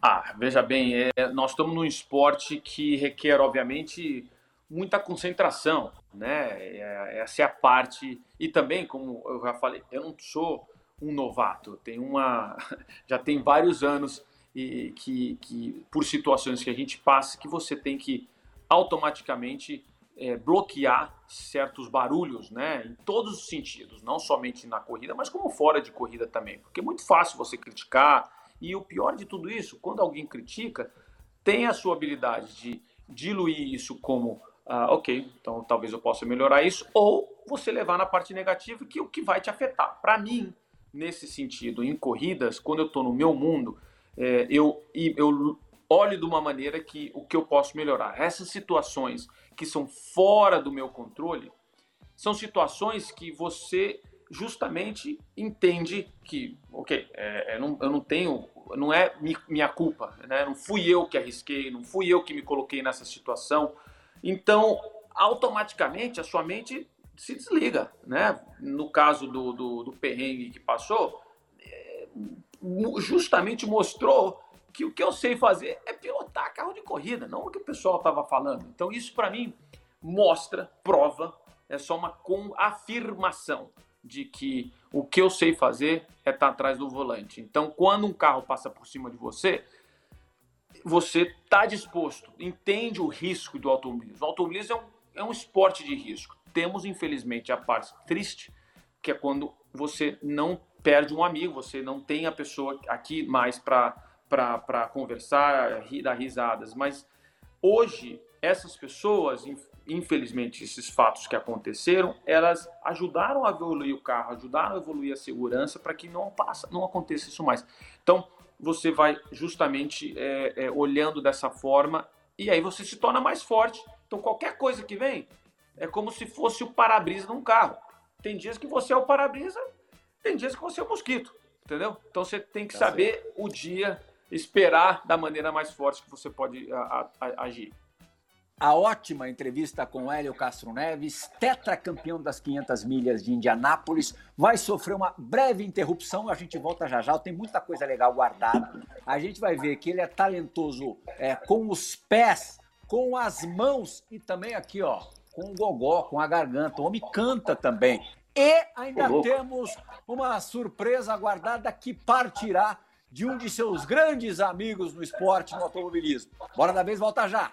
Ah, veja bem, é, nós estamos num esporte que requer, obviamente, muita concentração, né? É, essa é a parte. E também, como eu já falei, eu não sou um novato. Tem uma, (laughs) já tem vários anos e que, que por situações que a gente passa que você tem que automaticamente é, bloquear certos barulhos, né? Em todos os sentidos, não somente na corrida, mas como fora de corrida também, porque é muito fácil você criticar e o pior de tudo isso, quando alguém critica, tem a sua habilidade de diluir isso como ah, ok, então talvez eu possa melhorar isso, ou você levar na parte negativa que é o que vai te afetar. Para mim, nesse sentido, em corridas, quando eu estou no meu mundo, é, eu, eu olho de uma maneira que o que eu posso melhorar. Essas situações que são fora do meu controle são situações que você justamente entende que, ok, é, é, não, eu não tenho, não é minha culpa, né? não fui eu que arrisquei, não fui eu que me coloquei nessa situação. Então, automaticamente, a sua mente se desliga, né? No caso do, do, do perrengue que passou, é, justamente mostrou que o que eu sei fazer é pilotar carro de corrida, não o que o pessoal estava falando. Então isso para mim mostra, prova, é só uma afirmação de que o que eu sei fazer é estar tá atrás do volante. Então quando um carro passa por cima de você, você está disposto, entende o risco do automobilismo. O automobilismo é um, é um esporte de risco temos, infelizmente, a parte triste, que é quando você não perde um amigo, você não tem a pessoa aqui mais para conversar, dar risadas. Mas hoje, essas pessoas, infelizmente, esses fatos que aconteceram, elas ajudaram a evoluir o carro, ajudaram a evoluir a segurança para que não, passa, não aconteça isso mais. Então, você vai justamente é, é, olhando dessa forma e aí você se torna mais forte. Então, qualquer coisa que vem, é como se fosse o para-brisa de um carro. Tem dias que você é o para-brisa, tem dias que você é o mosquito, entendeu? Então você tem que tá saber certo. o dia, esperar da maneira mais forte que você pode a, a, agir. A ótima entrevista com Hélio Castro Neves, tetracampeão das 500 milhas de Indianápolis, vai sofrer uma breve interrupção. A gente volta já já. Tem muita coisa legal guardada. A gente vai ver que ele é talentoso é, com os pés, com as mãos e também aqui, ó, com o gogó, com a garganta. O homem canta também. E ainda temos uma surpresa aguardada que partirá de um de seus grandes amigos no esporte, no automobilismo. Bora da vez, volta já!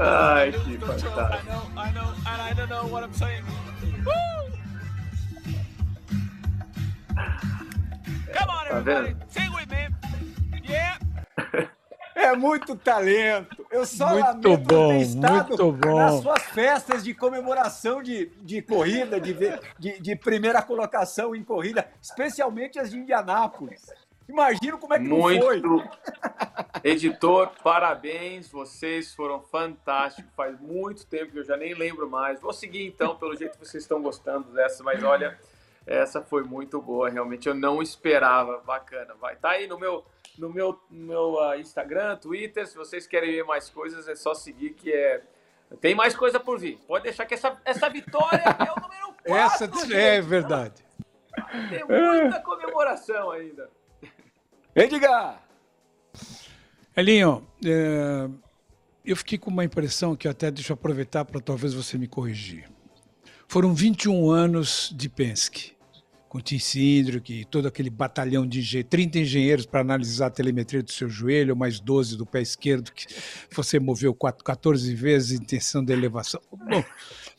Ai, que fantástico. Tá vendo? (laughs) É muito talento. Eu só muito lamento bom, ter estado muito bom. nas suas festas de comemoração de, de corrida, de, de, de primeira colocação em corrida, especialmente as de Indianápolis. Imagino como é que Muito... foi. Editor, parabéns, vocês foram fantásticos. Faz muito tempo que eu já nem lembro mais. Vou seguir então, pelo jeito que vocês estão gostando dessa, mas olha, essa foi muito boa, realmente eu não esperava. Bacana. Vai tá aí no meu no meu, no meu uh, Instagram, Twitter, se vocês querem ver mais coisas, é só seguir que é tem mais coisa por vir. Pode deixar que essa, essa vitória é o número 4. Essa gente. é verdade. Tem muita comemoração ainda. Edgar! Elinho, é, eu fiquei com uma impressão que até deixa eu aproveitar para talvez você me corrigir. Foram 21 anos de Penske, com Tim Sindrick, todo aquele batalhão de engenheiros, 30 engenheiros para analisar a telemetria do seu joelho, mais 12 do pé esquerdo, que você moveu 14 vezes, intenção de elevação. Bom,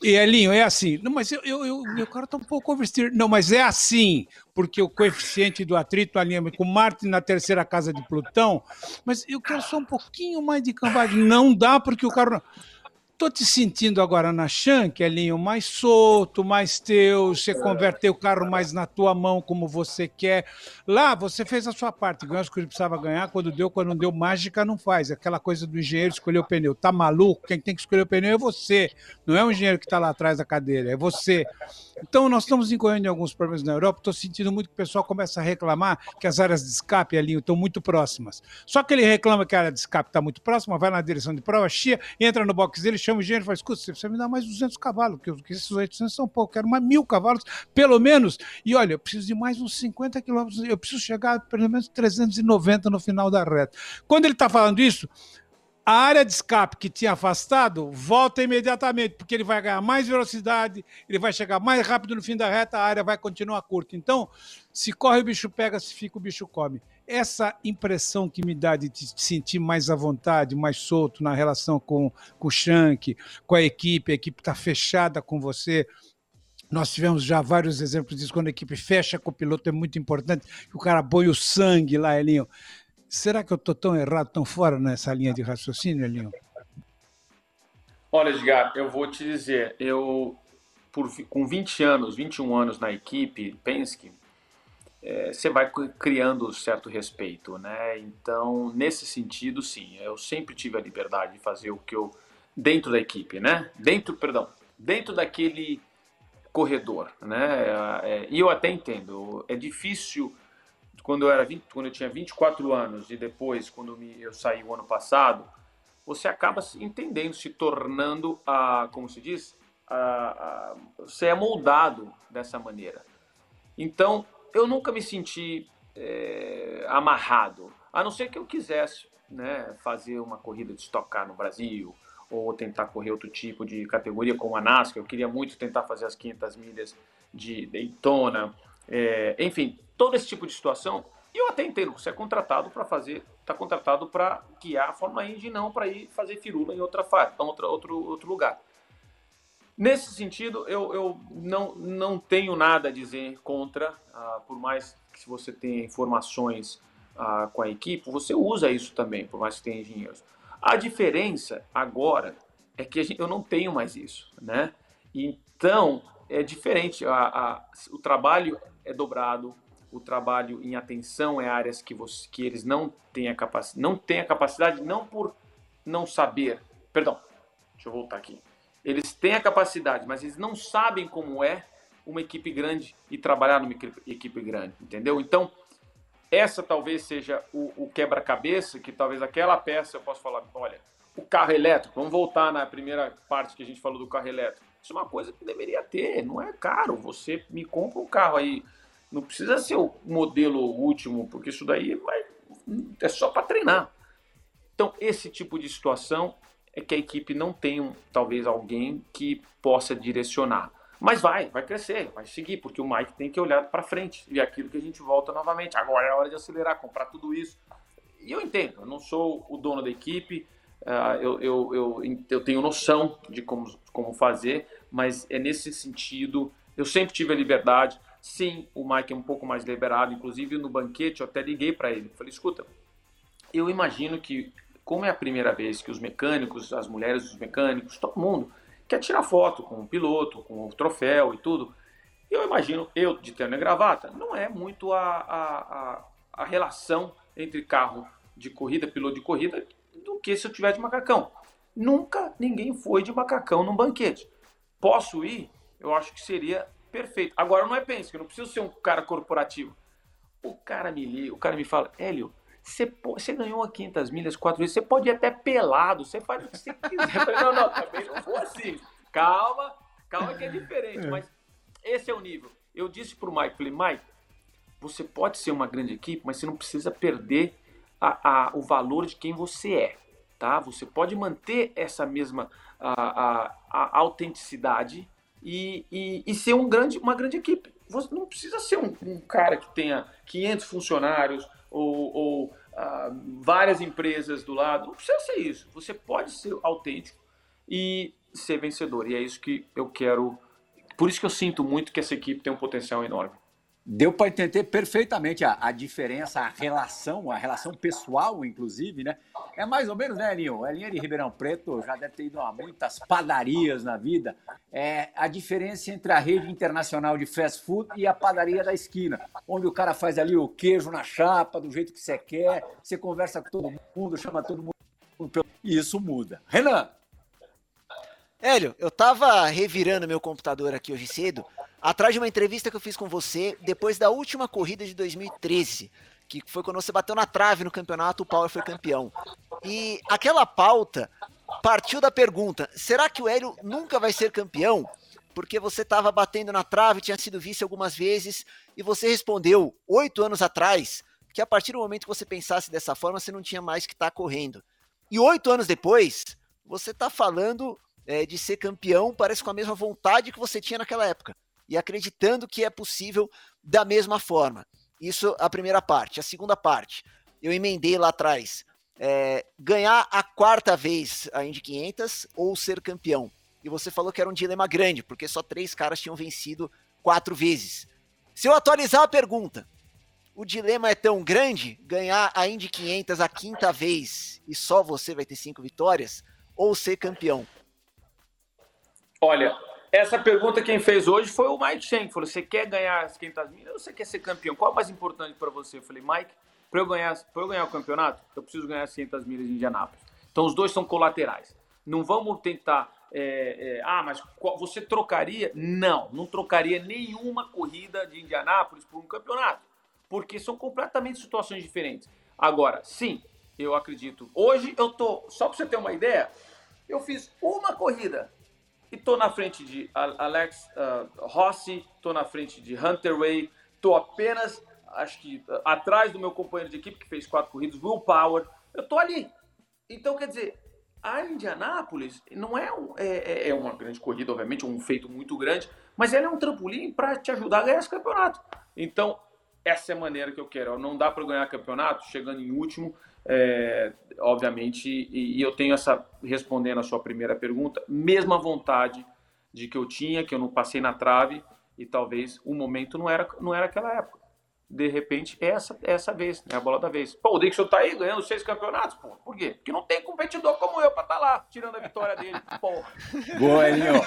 e Elinho, é assim. Não, mas eu, eu, eu meu cara está um pouco oversteer. Não, mas é assim, porque o coeficiente do atrito alinha com Marte na terceira casa de Plutão. Mas eu quero só um pouquinho mais de cambagem. Não dá, porque o carro. Tô te sentindo agora na Shank, Elinho, mais solto, mais teu, você converteu o carro mais na tua mão como você quer. Lá você fez a sua parte, ganhou as coisas que precisava ganhar, quando deu, quando não deu, mágica não faz. Aquela coisa do engenheiro escolher o pneu. Tá maluco? Quem tem que escolher o pneu é você. Não é o engenheiro que está lá atrás da cadeira, é você. Então, nós estamos incorrendo em alguns problemas na Europa. Estou sentindo muito que o pessoal começa a reclamar que as áreas de escape ali estão muito próximas. Só que ele reclama que a área de escape está muito próxima, vai na direção de prova, chia, entra no box dele, chama o engenheiro e fala: escuta, você precisa me dar mais 200 cavalos, porque esses 800 são pouco, quero mais mil cavalos, pelo menos. E olha, eu preciso de mais uns 50 quilômetros, eu preciso chegar a pelo menos 390 no final da reta. Quando ele está falando isso, a área de escape que tinha afastado volta imediatamente, porque ele vai ganhar mais velocidade, ele vai chegar mais rápido no fim da reta, a área vai continuar curta. Então, se corre o bicho pega, se fica o bicho come. Essa impressão que me dá de sentir mais à vontade, mais solto na relação com, com o Shank, com a equipe, a equipe está fechada com você, nós tivemos já vários exemplos disso, quando a equipe fecha com o piloto, é muito importante o cara põe o sangue lá, Elinho. Será que eu estou tão errado, tão fora nessa linha de raciocínio, Elinho? Olha, Edgar, eu vou te dizer, eu por, com 20 anos, 21 anos na equipe Penske, é, você vai criando certo respeito, né? Então, nesse sentido, sim, eu sempre tive a liberdade de fazer o que eu dentro da equipe, né? Dentro, perdão, dentro daquele corredor, né? É, e eu até entendo, é difícil quando eu era 20, quando eu tinha 24 anos e depois quando eu saí o ano passado, você acaba se entendendo, se tornando a, como se diz, a, a, você é moldado dessa maneira. Então, eu nunca me senti é, amarrado, a não ser que eu quisesse, né, fazer uma corrida de estocar no Brasil ou tentar correr outro tipo de categoria como a NASCAR. Eu queria muito tentar fazer as 500 milhas de Daytona, é, enfim, todo esse tipo de situação, e eu até entendo, você é contratado para fazer, está contratado para guiar a Fórmula Indy, não para ir fazer firula em outra, outra outro, outro lugar. Nesse sentido, eu, eu não, não tenho nada a dizer contra, ah, por mais que você tenha informações ah, com a equipe, você usa isso também, por mais que tenha engenheiros. A diferença agora é que gente, eu não tenho mais isso, né? Então, é diferente, a, a, o trabalho é dobrado, o trabalho em atenção é áreas que, você, que eles não têm a capacidade, não têm a capacidade, não por não saber, perdão, deixa eu voltar aqui. Eles têm a capacidade, mas eles não sabem como é uma equipe grande e trabalhar numa equipe grande, entendeu? Então, essa talvez seja o, o quebra-cabeça, que talvez aquela peça eu possa falar, olha, o carro elétrico, vamos voltar na primeira parte que a gente falou do carro elétrico. Isso é uma coisa que deveria ter, não é caro. Você me compra um carro aí não precisa ser o modelo último, porque isso daí vai, é só para treinar. Então, esse tipo de situação é que a equipe não tem, talvez, alguém que possa direcionar. Mas vai, vai crescer, vai seguir, porque o Mike tem que olhar para frente. E é aquilo que a gente volta novamente. Agora é hora de acelerar, comprar tudo isso. E eu entendo, eu não sou o dono da equipe, uh, eu, eu, eu, eu tenho noção de como, como fazer, mas é nesse sentido. Eu sempre tive a liberdade. Sim, o Mike é um pouco mais liberado, inclusive no banquete eu até liguei para ele. Falei, escuta, eu imagino que, como é a primeira vez que os mecânicos, as mulheres dos mecânicos, todo mundo quer tirar foto com o piloto, com o troféu e tudo, eu imagino, eu de terno e gravata, não é muito a, a, a, relação entre carro de corrida, piloto de corrida, do que se eu tiver de macacão. Nunca ninguém foi de macacão num banquete. Posso ir? Eu acho que seria perfeito. Agora não é pense, que eu não preciso ser um cara corporativo. O cara me liga, o cara me fala, Hélio, você, você ganhou a 500 milhas quatro vezes, você pode ir até pelado, você faz o que você quiser. Falei, não, não, também não vou assim. Calma, calma que é diferente, é. mas esse é o nível. Eu disse pro Mike, falei, Mike, você pode ser uma grande equipe, mas você não precisa perder a, a, o valor de quem você é, tá? Você pode manter essa mesma a, a autenticidade e, e, e, ser um grande, uma grande equipe. Você não precisa ser um, um cara que tenha 500 funcionários ou, ou uh, várias empresas do lado. Não precisa ser isso. Você pode ser autêntico e ser vencedor. E é isso que eu quero. Por isso que eu sinto muito que essa equipe tem um potencial enorme. Deu para entender perfeitamente a, a, diferença, a relação, a relação pessoal, inclusive, né? É mais ou menos, né, Elinho? Elinho de Ribeirão Preto já deve ter ido a muitas padarias na vida. É a diferença entre a rede internacional de fast food e a padaria da esquina, onde o cara faz ali o queijo na chapa, do jeito que você quer, você conversa com todo mundo, chama todo mundo. Isso muda. Renan! Hélio, eu tava revirando meu computador aqui hoje cedo atrás de uma entrevista que eu fiz com você depois da última corrida de 2013, que foi quando você bateu na trave no campeonato, o Power foi campeão. E aquela pauta partiu da pergunta: será que o Hélio nunca vai ser campeão? Porque você estava batendo na trave, tinha sido vice algumas vezes, e você respondeu oito anos atrás que a partir do momento que você pensasse dessa forma, você não tinha mais que estar tá correndo. E oito anos depois, você está falando é, de ser campeão, parece com a mesma vontade que você tinha naquela época e acreditando que é possível da mesma forma. Isso a primeira parte. A segunda parte, eu emendei lá atrás. É, ganhar a quarta vez a Indy 500 ou ser campeão. E você falou que era um dilema grande, porque só três caras tinham vencido quatro vezes. Se eu atualizar a pergunta, o dilema é tão grande ganhar a Indy 500 a quinta vez e só você vai ter cinco vitórias ou ser campeão? Olha, essa pergunta quem fez hoje foi o Mike Shank. Falou: você quer ganhar as 500 milhas ou você quer ser campeão? Qual é o mais importante para você? Eu falei: Mike, para eu, ganhar, eu ganhar o campeonato, eu preciso ganhar as 500 milhas em Indianápolis. Então os dois são colaterais. Não vamos tentar. É, é, ah, mas você trocaria? Não, não trocaria nenhuma corrida de Indianápolis por um campeonato, porque são completamente situações diferentes. Agora, sim, eu acredito. Hoje eu tô, só para você ter uma ideia, eu fiz uma corrida e tô na frente de Alex uh, Rossi, tô na frente de Hunter Way, tô apenas, acho que, uh, atrás do meu companheiro de equipe que fez quatro corridas, Will Power. Eu tô ali. Então, quer dizer, a Indianápolis não é, um, é, é, é uma grande corrida, obviamente, um feito muito grande, mas ela é um trampolim para te ajudar a ganhar esse campeonato. Então, essa é a maneira que eu quero. Não dá para ganhar campeonato chegando em último, é, obviamente, e, e, eu tenho essa, respondendo a sua primeira pergunta, mesma vontade de que eu tinha, que eu não passei na trave, e talvez o momento não era, não era aquela época. De repente, é essa, é essa vez, é a bola da vez. Pô, o Dixon tá aí ganhando seis campeonatos, pô. Por quê? Porque não tem competidor como eu pra estar tá lá, tirando a vitória dele, (laughs) porra. Boa, Elinho.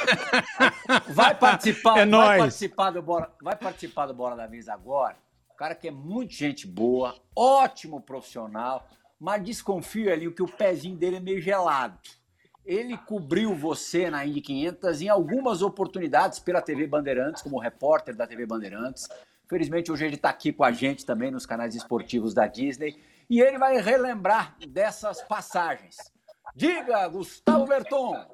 Vai participar, (laughs) é vai participar do Bora, vai participar do Bola da Vez agora. O cara que é muito gente boa, ótimo profissional, mas desconfio ali que o pezinho dele é meio gelado. Ele cobriu você na Indy 500 em algumas oportunidades pela TV Bandeirantes, como repórter da TV Bandeirantes. Felizmente hoje ele está aqui com a gente também nos canais esportivos da Disney e ele vai relembrar dessas passagens. Diga, Gustavo Berton.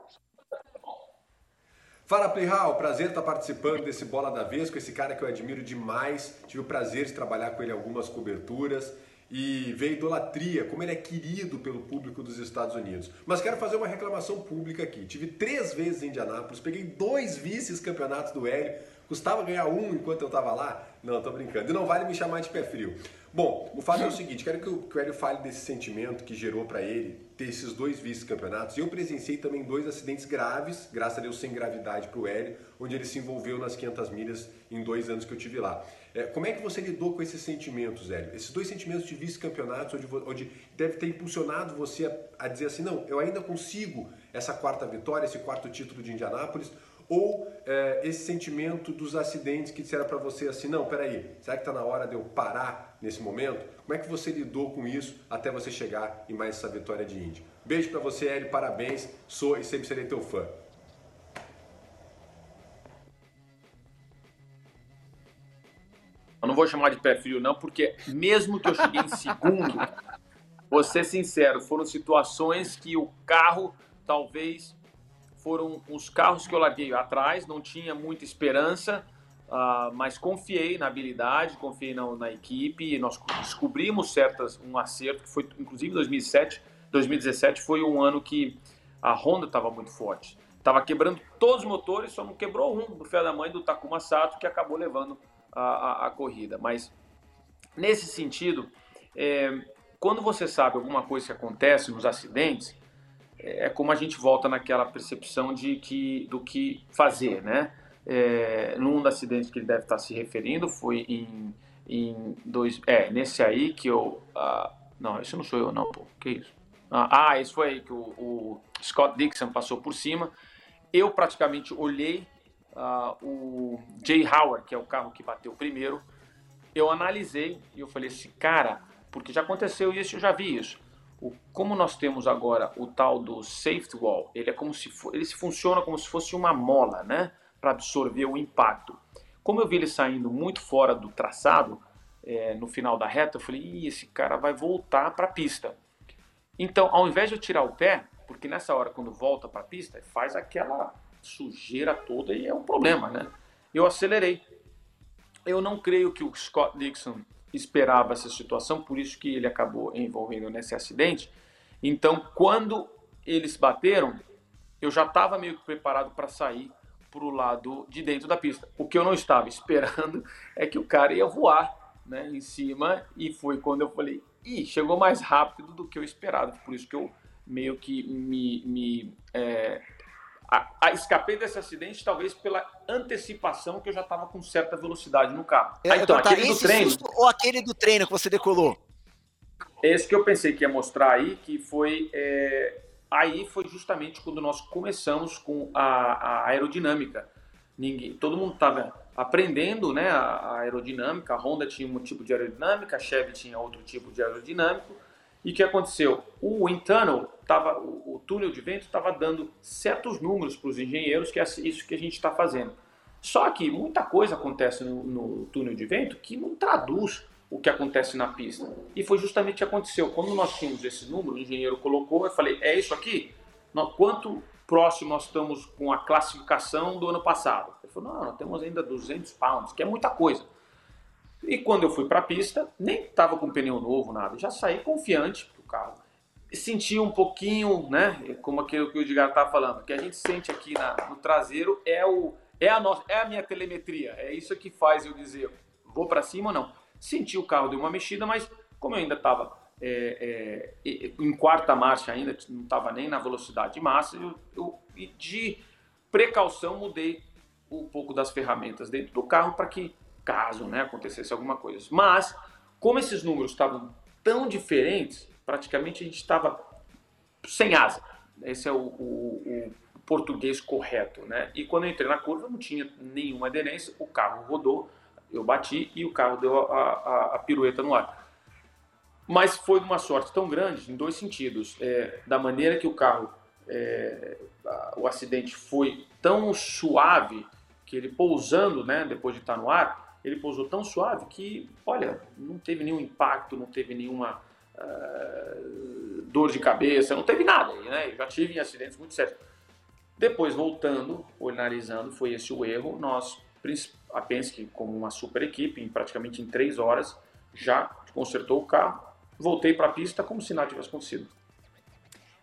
Fala Playhall, prazer estar participando desse Bola da Vez com esse cara que eu admiro demais. Tive o prazer de trabalhar com ele em algumas coberturas e ver idolatria, como ele é querido pelo público dos Estados Unidos. Mas quero fazer uma reclamação pública aqui. Tive três vezes em Indianápolis, peguei dois vices-campeonatos do Hélio, custava ganhar um enquanto eu estava lá? Não, tô brincando. E não vale me chamar de pé frio. Bom, o fato é o seguinte, quero que o, que o Hélio fale desse sentimento que gerou para ele ter esses dois vice-campeonatos. Eu presenciei também dois acidentes graves, graças a Deus sem gravidade para o Hélio, onde ele se envolveu nas 500 milhas em dois anos que eu tive lá. É, como é que você lidou com esses sentimentos, Hélio? Esses dois sentimentos de vice-campeonatos, onde, onde, deve ter impulsionado você a, a, dizer assim, não, eu ainda consigo essa quarta vitória, esse quarto título de Indianápolis, ou é, esse sentimento dos acidentes que disseram para você assim, não, peraí, será que está na hora de eu parar nesse momento? Como é que você lidou com isso até você chegar em mais essa vitória de Indy? Beijo para você, Eli, parabéns, sou e sempre serei teu fã. Eu não vou chamar de pé frio, não, porque mesmo que eu cheguei em segundo, vou ser sincero, foram situações que o carro talvez foram os carros que eu larguei atrás, não tinha muita esperança, uh, mas confiei na habilidade, confiei na, na, equipe, nós descobrimos certas um acerto que foi inclusive 2007, 2017 foi um ano que a Honda estava muito forte, estava quebrando todos os motores, só não quebrou um do fé da mãe do Takuma Sato que acabou levando a, a, a corrida. Mas nesse sentido, é, quando você sabe alguma coisa que acontece nos acidentes é como a gente volta naquela percepção de que do que fazer, né? É, num dos acidentes que ele deve estar se referindo foi em, em dois, é nesse aí que eu, ah, não, esse não sou eu não, pô, que isso? Ah, ah esse foi aí que o, o Scott Dixon passou por cima. Eu praticamente olhei uh, o Jay Howard, que é o carro que bateu primeiro. Eu analisei e eu falei assim, cara, porque já aconteceu isso, eu já vi isso o, como nós temos agora o tal do safety wall, ele é como se for, ele funciona como se fosse uma mola, né, para absorver o impacto. Como eu vi ele saindo muito fora do traçado é, no final da reta, eu falei, Ih, esse cara vai voltar para a pista. Então, ao invés de eu tirar o pé, porque nessa hora quando volta para a pista faz aquela sujeira toda e é um problema, né? Eu acelerei. Eu não creio que o Scott Dixon esperava essa situação, por isso que ele acabou envolvendo nesse acidente. Então, quando eles bateram, eu já estava meio que preparado para sair para o lado de dentro da pista. O que eu não estava (laughs) esperando é que o cara ia voar né, em cima e foi quando eu falei, ih, chegou mais rápido do que eu esperava. Por isso que eu meio que me, me é, a, a, escapei desse acidente talvez pela antecipação que eu já estava com certa velocidade no carro. É, ah, então, tá, aquele do treino. Ou aquele do treino que você decolou? Esse que eu pensei que ia mostrar aí, que foi. É, aí foi justamente quando nós começamos com a, a aerodinâmica. Ninguém, todo mundo estava aprendendo né, a, a aerodinâmica. A Honda tinha um tipo de aerodinâmica, a Chevy tinha outro tipo de aerodinâmico e o que aconteceu? O internal, tava, o, túnel de vento estava dando certos números para os engenheiros, que é isso que a gente está fazendo. Só que muita coisa acontece no, no, túnel de vento que não traduz o que acontece na pista. E foi justamente o que aconteceu. Quando nós tínhamos esse número, o engenheiro colocou, eu falei, é isso aqui? Quanto próximo nós estamos com a classificação do ano passado? Ele falou, não, nós temos ainda 200 pounds, que é muita coisa. E quando eu fui para a pista, nem estava com pneu novo, nada. Já saí confiante do carro. Senti um pouquinho, né? Como aquilo que o Edgar estava falando, que a gente sente aqui na, no traseiro é o é a nossa, é a minha telemetria. É isso que faz eu dizer vou para cima ou não. Senti o carro deu uma mexida, mas como eu ainda estava é, é, em quarta marcha ainda, não estava nem na velocidade máxima, eu, eu de precaução mudei um pouco das ferramentas dentro do carro para que caso né, acontecesse alguma coisa. Mas, como esses números estavam tão diferentes, praticamente a gente estava sem asa. Esse é o, o, o, português correto. Né? E quando eu entrei na curva, não tinha nenhuma aderência, o carro rodou, eu bati e o carro deu a, a, a pirueta no ar. Mas foi uma sorte tão grande em dois sentidos. É, da maneira que o carro, é, o acidente foi tão suave que ele pousando, né, depois de estar no ar, ele pousou tão suave que, olha, não teve nenhum impacto, não teve nenhuma uh, dor de cabeça, não teve nada. Né? Eu já tive acidentes muito sérios. Depois, voltando, analisando, foi esse o erro. Nós, a Penske, como uma super equipe, em praticamente em três horas, já consertou o carro. Voltei para a pista como se nada tivesse acontecido.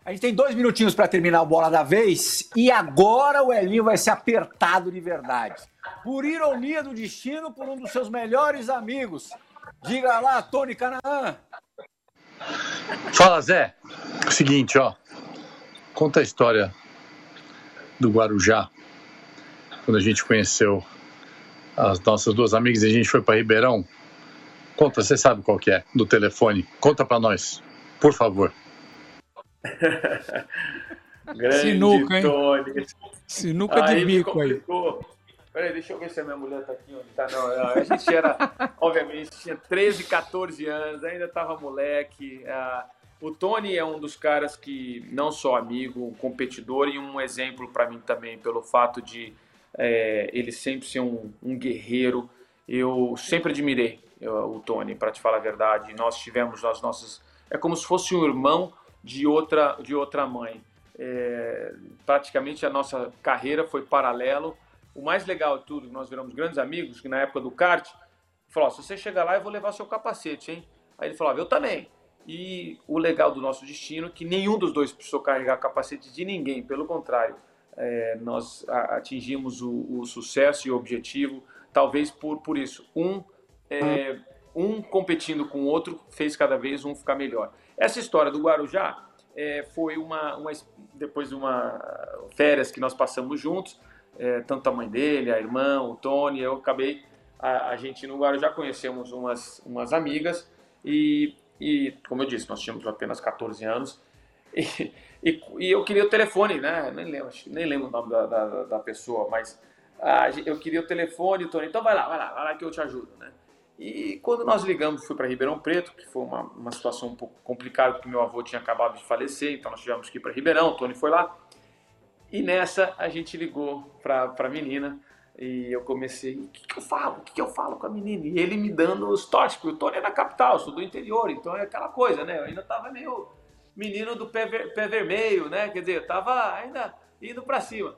A gente tem dois minutinhos para terminar o Bola da Vez e agora o Elinho vai ser apertado de verdade por ironia do destino, por um dos seus melhores amigos. Diga lá, Tony Canaã. Fala, Zé. Seguinte, ó. Conta a história do Guarujá, quando a gente conheceu as nossas duas amigas e a gente foi para Ribeirão. Conta, você sabe qual que é, do telefone. Conta para nós, por favor. (laughs) Grande Sinuca, hein? Tony. Sinuca de aí bico aí. Peraí, deixa eu ver se a minha mulher tá aqui onde tá. Não, a gente era, (laughs) obviamente, tinha 13, 14 anos, ainda tava moleque. o Tony é um dos caras que, não só amigo, competidor e um exemplo para mim também, pelo fato de é, ele sempre ser um, um guerreiro. Eu sempre admirei o Tony, para te falar a verdade. Nós tivemos as nossas. É como se fosse um irmão de outra, de outra mãe. É, praticamente a nossa carreira foi paralelo o mais legal de tudo, nós viramos grandes amigos, que na época do kart, falou: se você chegar lá, eu vou levar seu capacete, hein? Aí ele falava: eu também. E o legal do nosso destino é que nenhum dos dois precisou carregar capacete de ninguém, pelo contrário, é, nós atingimos o, o, sucesso e o objetivo, talvez por, por isso. Um, é, um competindo com o outro fez cada vez um ficar melhor. Essa história do Guarujá é, foi uma, uma, depois de uma férias que nós passamos juntos é, tanto a mãe dele, a irmã, o Tony, eu acabei, a, a gente no Guarujá conhecemos umas, umas amigas e, e, como eu disse, nós tínhamos apenas 14 anos (laughs) e, e, e eu queria o telefone, né, nem lembro, nem lembro o nome da, da, da pessoa, mas a, eu queria o telefone, Tony, então vai lá, vai lá, vai lá que eu te ajudo, né. E quando nós ligamos, fui para Ribeirão Preto, que foi uma, uma situação um pouco complicada, porque meu avô tinha acabado de falecer, então nós tivemos que ir para Ribeirão, o Tony foi lá. E nessa a gente ligou para a menina e eu comecei, o que, que eu falo? O que, que, eu falo com a menina? E ele me dando os toques, porque o Tony é da capital, sou do interior, então é aquela coisa, né? Eu ainda tava meio menino do pé, ver, pé vermelho, né? Quer dizer, eu tava ainda indo para cima.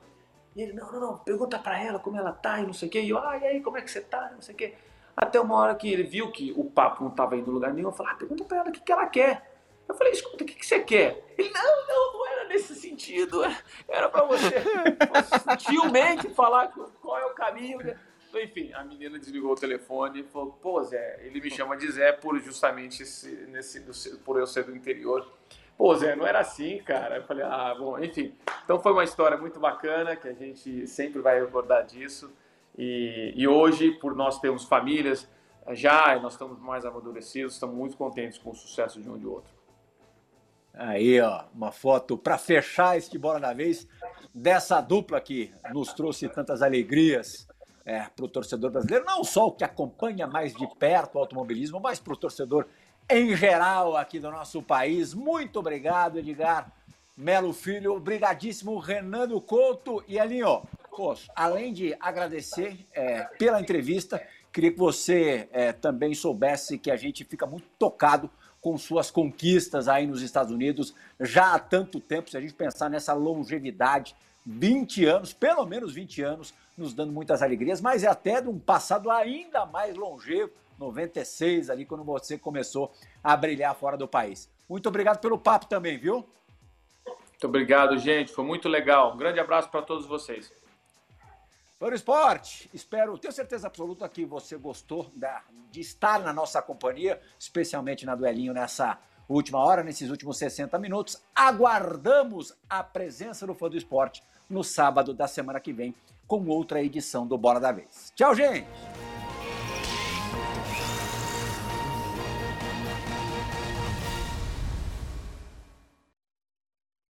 E ele, não, não, não, pergunta para ela como ela tá e não sei o quê. E eu, ah, e aí, como é que você tá? Não sei o quê. Até uma hora que ele viu que o papo não tava indo lugar nenhum, eu falei, ah, pergunta para ela o que, que ela quer. Eu falei, escuta, o que, que você quer? Ele, não, não, não era nesse sentido. Era para você (laughs) sutilmente falar qual é o caminho. Então, enfim, a menina desligou o telefone e falou, pô, Zé, ele me chama de Zé por justamente esse, nesse, por eu ser do interior. Pô, Zé, não era assim, cara. Eu falei, ah, bom, enfim. Então foi uma história muito bacana que a gente sempre vai recordar disso. E, e hoje, por nós termos famílias já, nós estamos mais amadurecidos, estamos muito contentes com o sucesso de um e de outro. Aí, ó, uma foto para fechar este Bola da Vez dessa dupla que nos trouxe tantas alegrias é, para o torcedor brasileiro, não só o que acompanha mais de perto o automobilismo, mas para o torcedor em geral aqui do nosso país. Muito obrigado, Edgar Melo Filho, obrigadíssimo, Renando Couto e Alinho. Poxa, além de agradecer é, pela entrevista, queria que você é, também soubesse que a gente fica muito tocado com suas conquistas aí nos Estados Unidos já há tanto tempo, se a gente pensar nessa longevidade, 20 anos, pelo menos 20 anos, nos dando muitas alegrias, mas é até de um passado ainda mais longevo, 96 ali, quando você começou a brilhar fora do país. Muito obrigado pelo papo também, viu? Muito obrigado, gente. Foi muito legal. Um grande abraço para todos vocês. Para o esporte, espero, tenho certeza absoluta que você gostou da, de estar na nossa companhia, especialmente na duelinho nessa última hora, nesses últimos 60 minutos. Aguardamos a presença do fã do esporte no sábado da semana que vem com outra edição do Bora da Vez. Tchau, gente!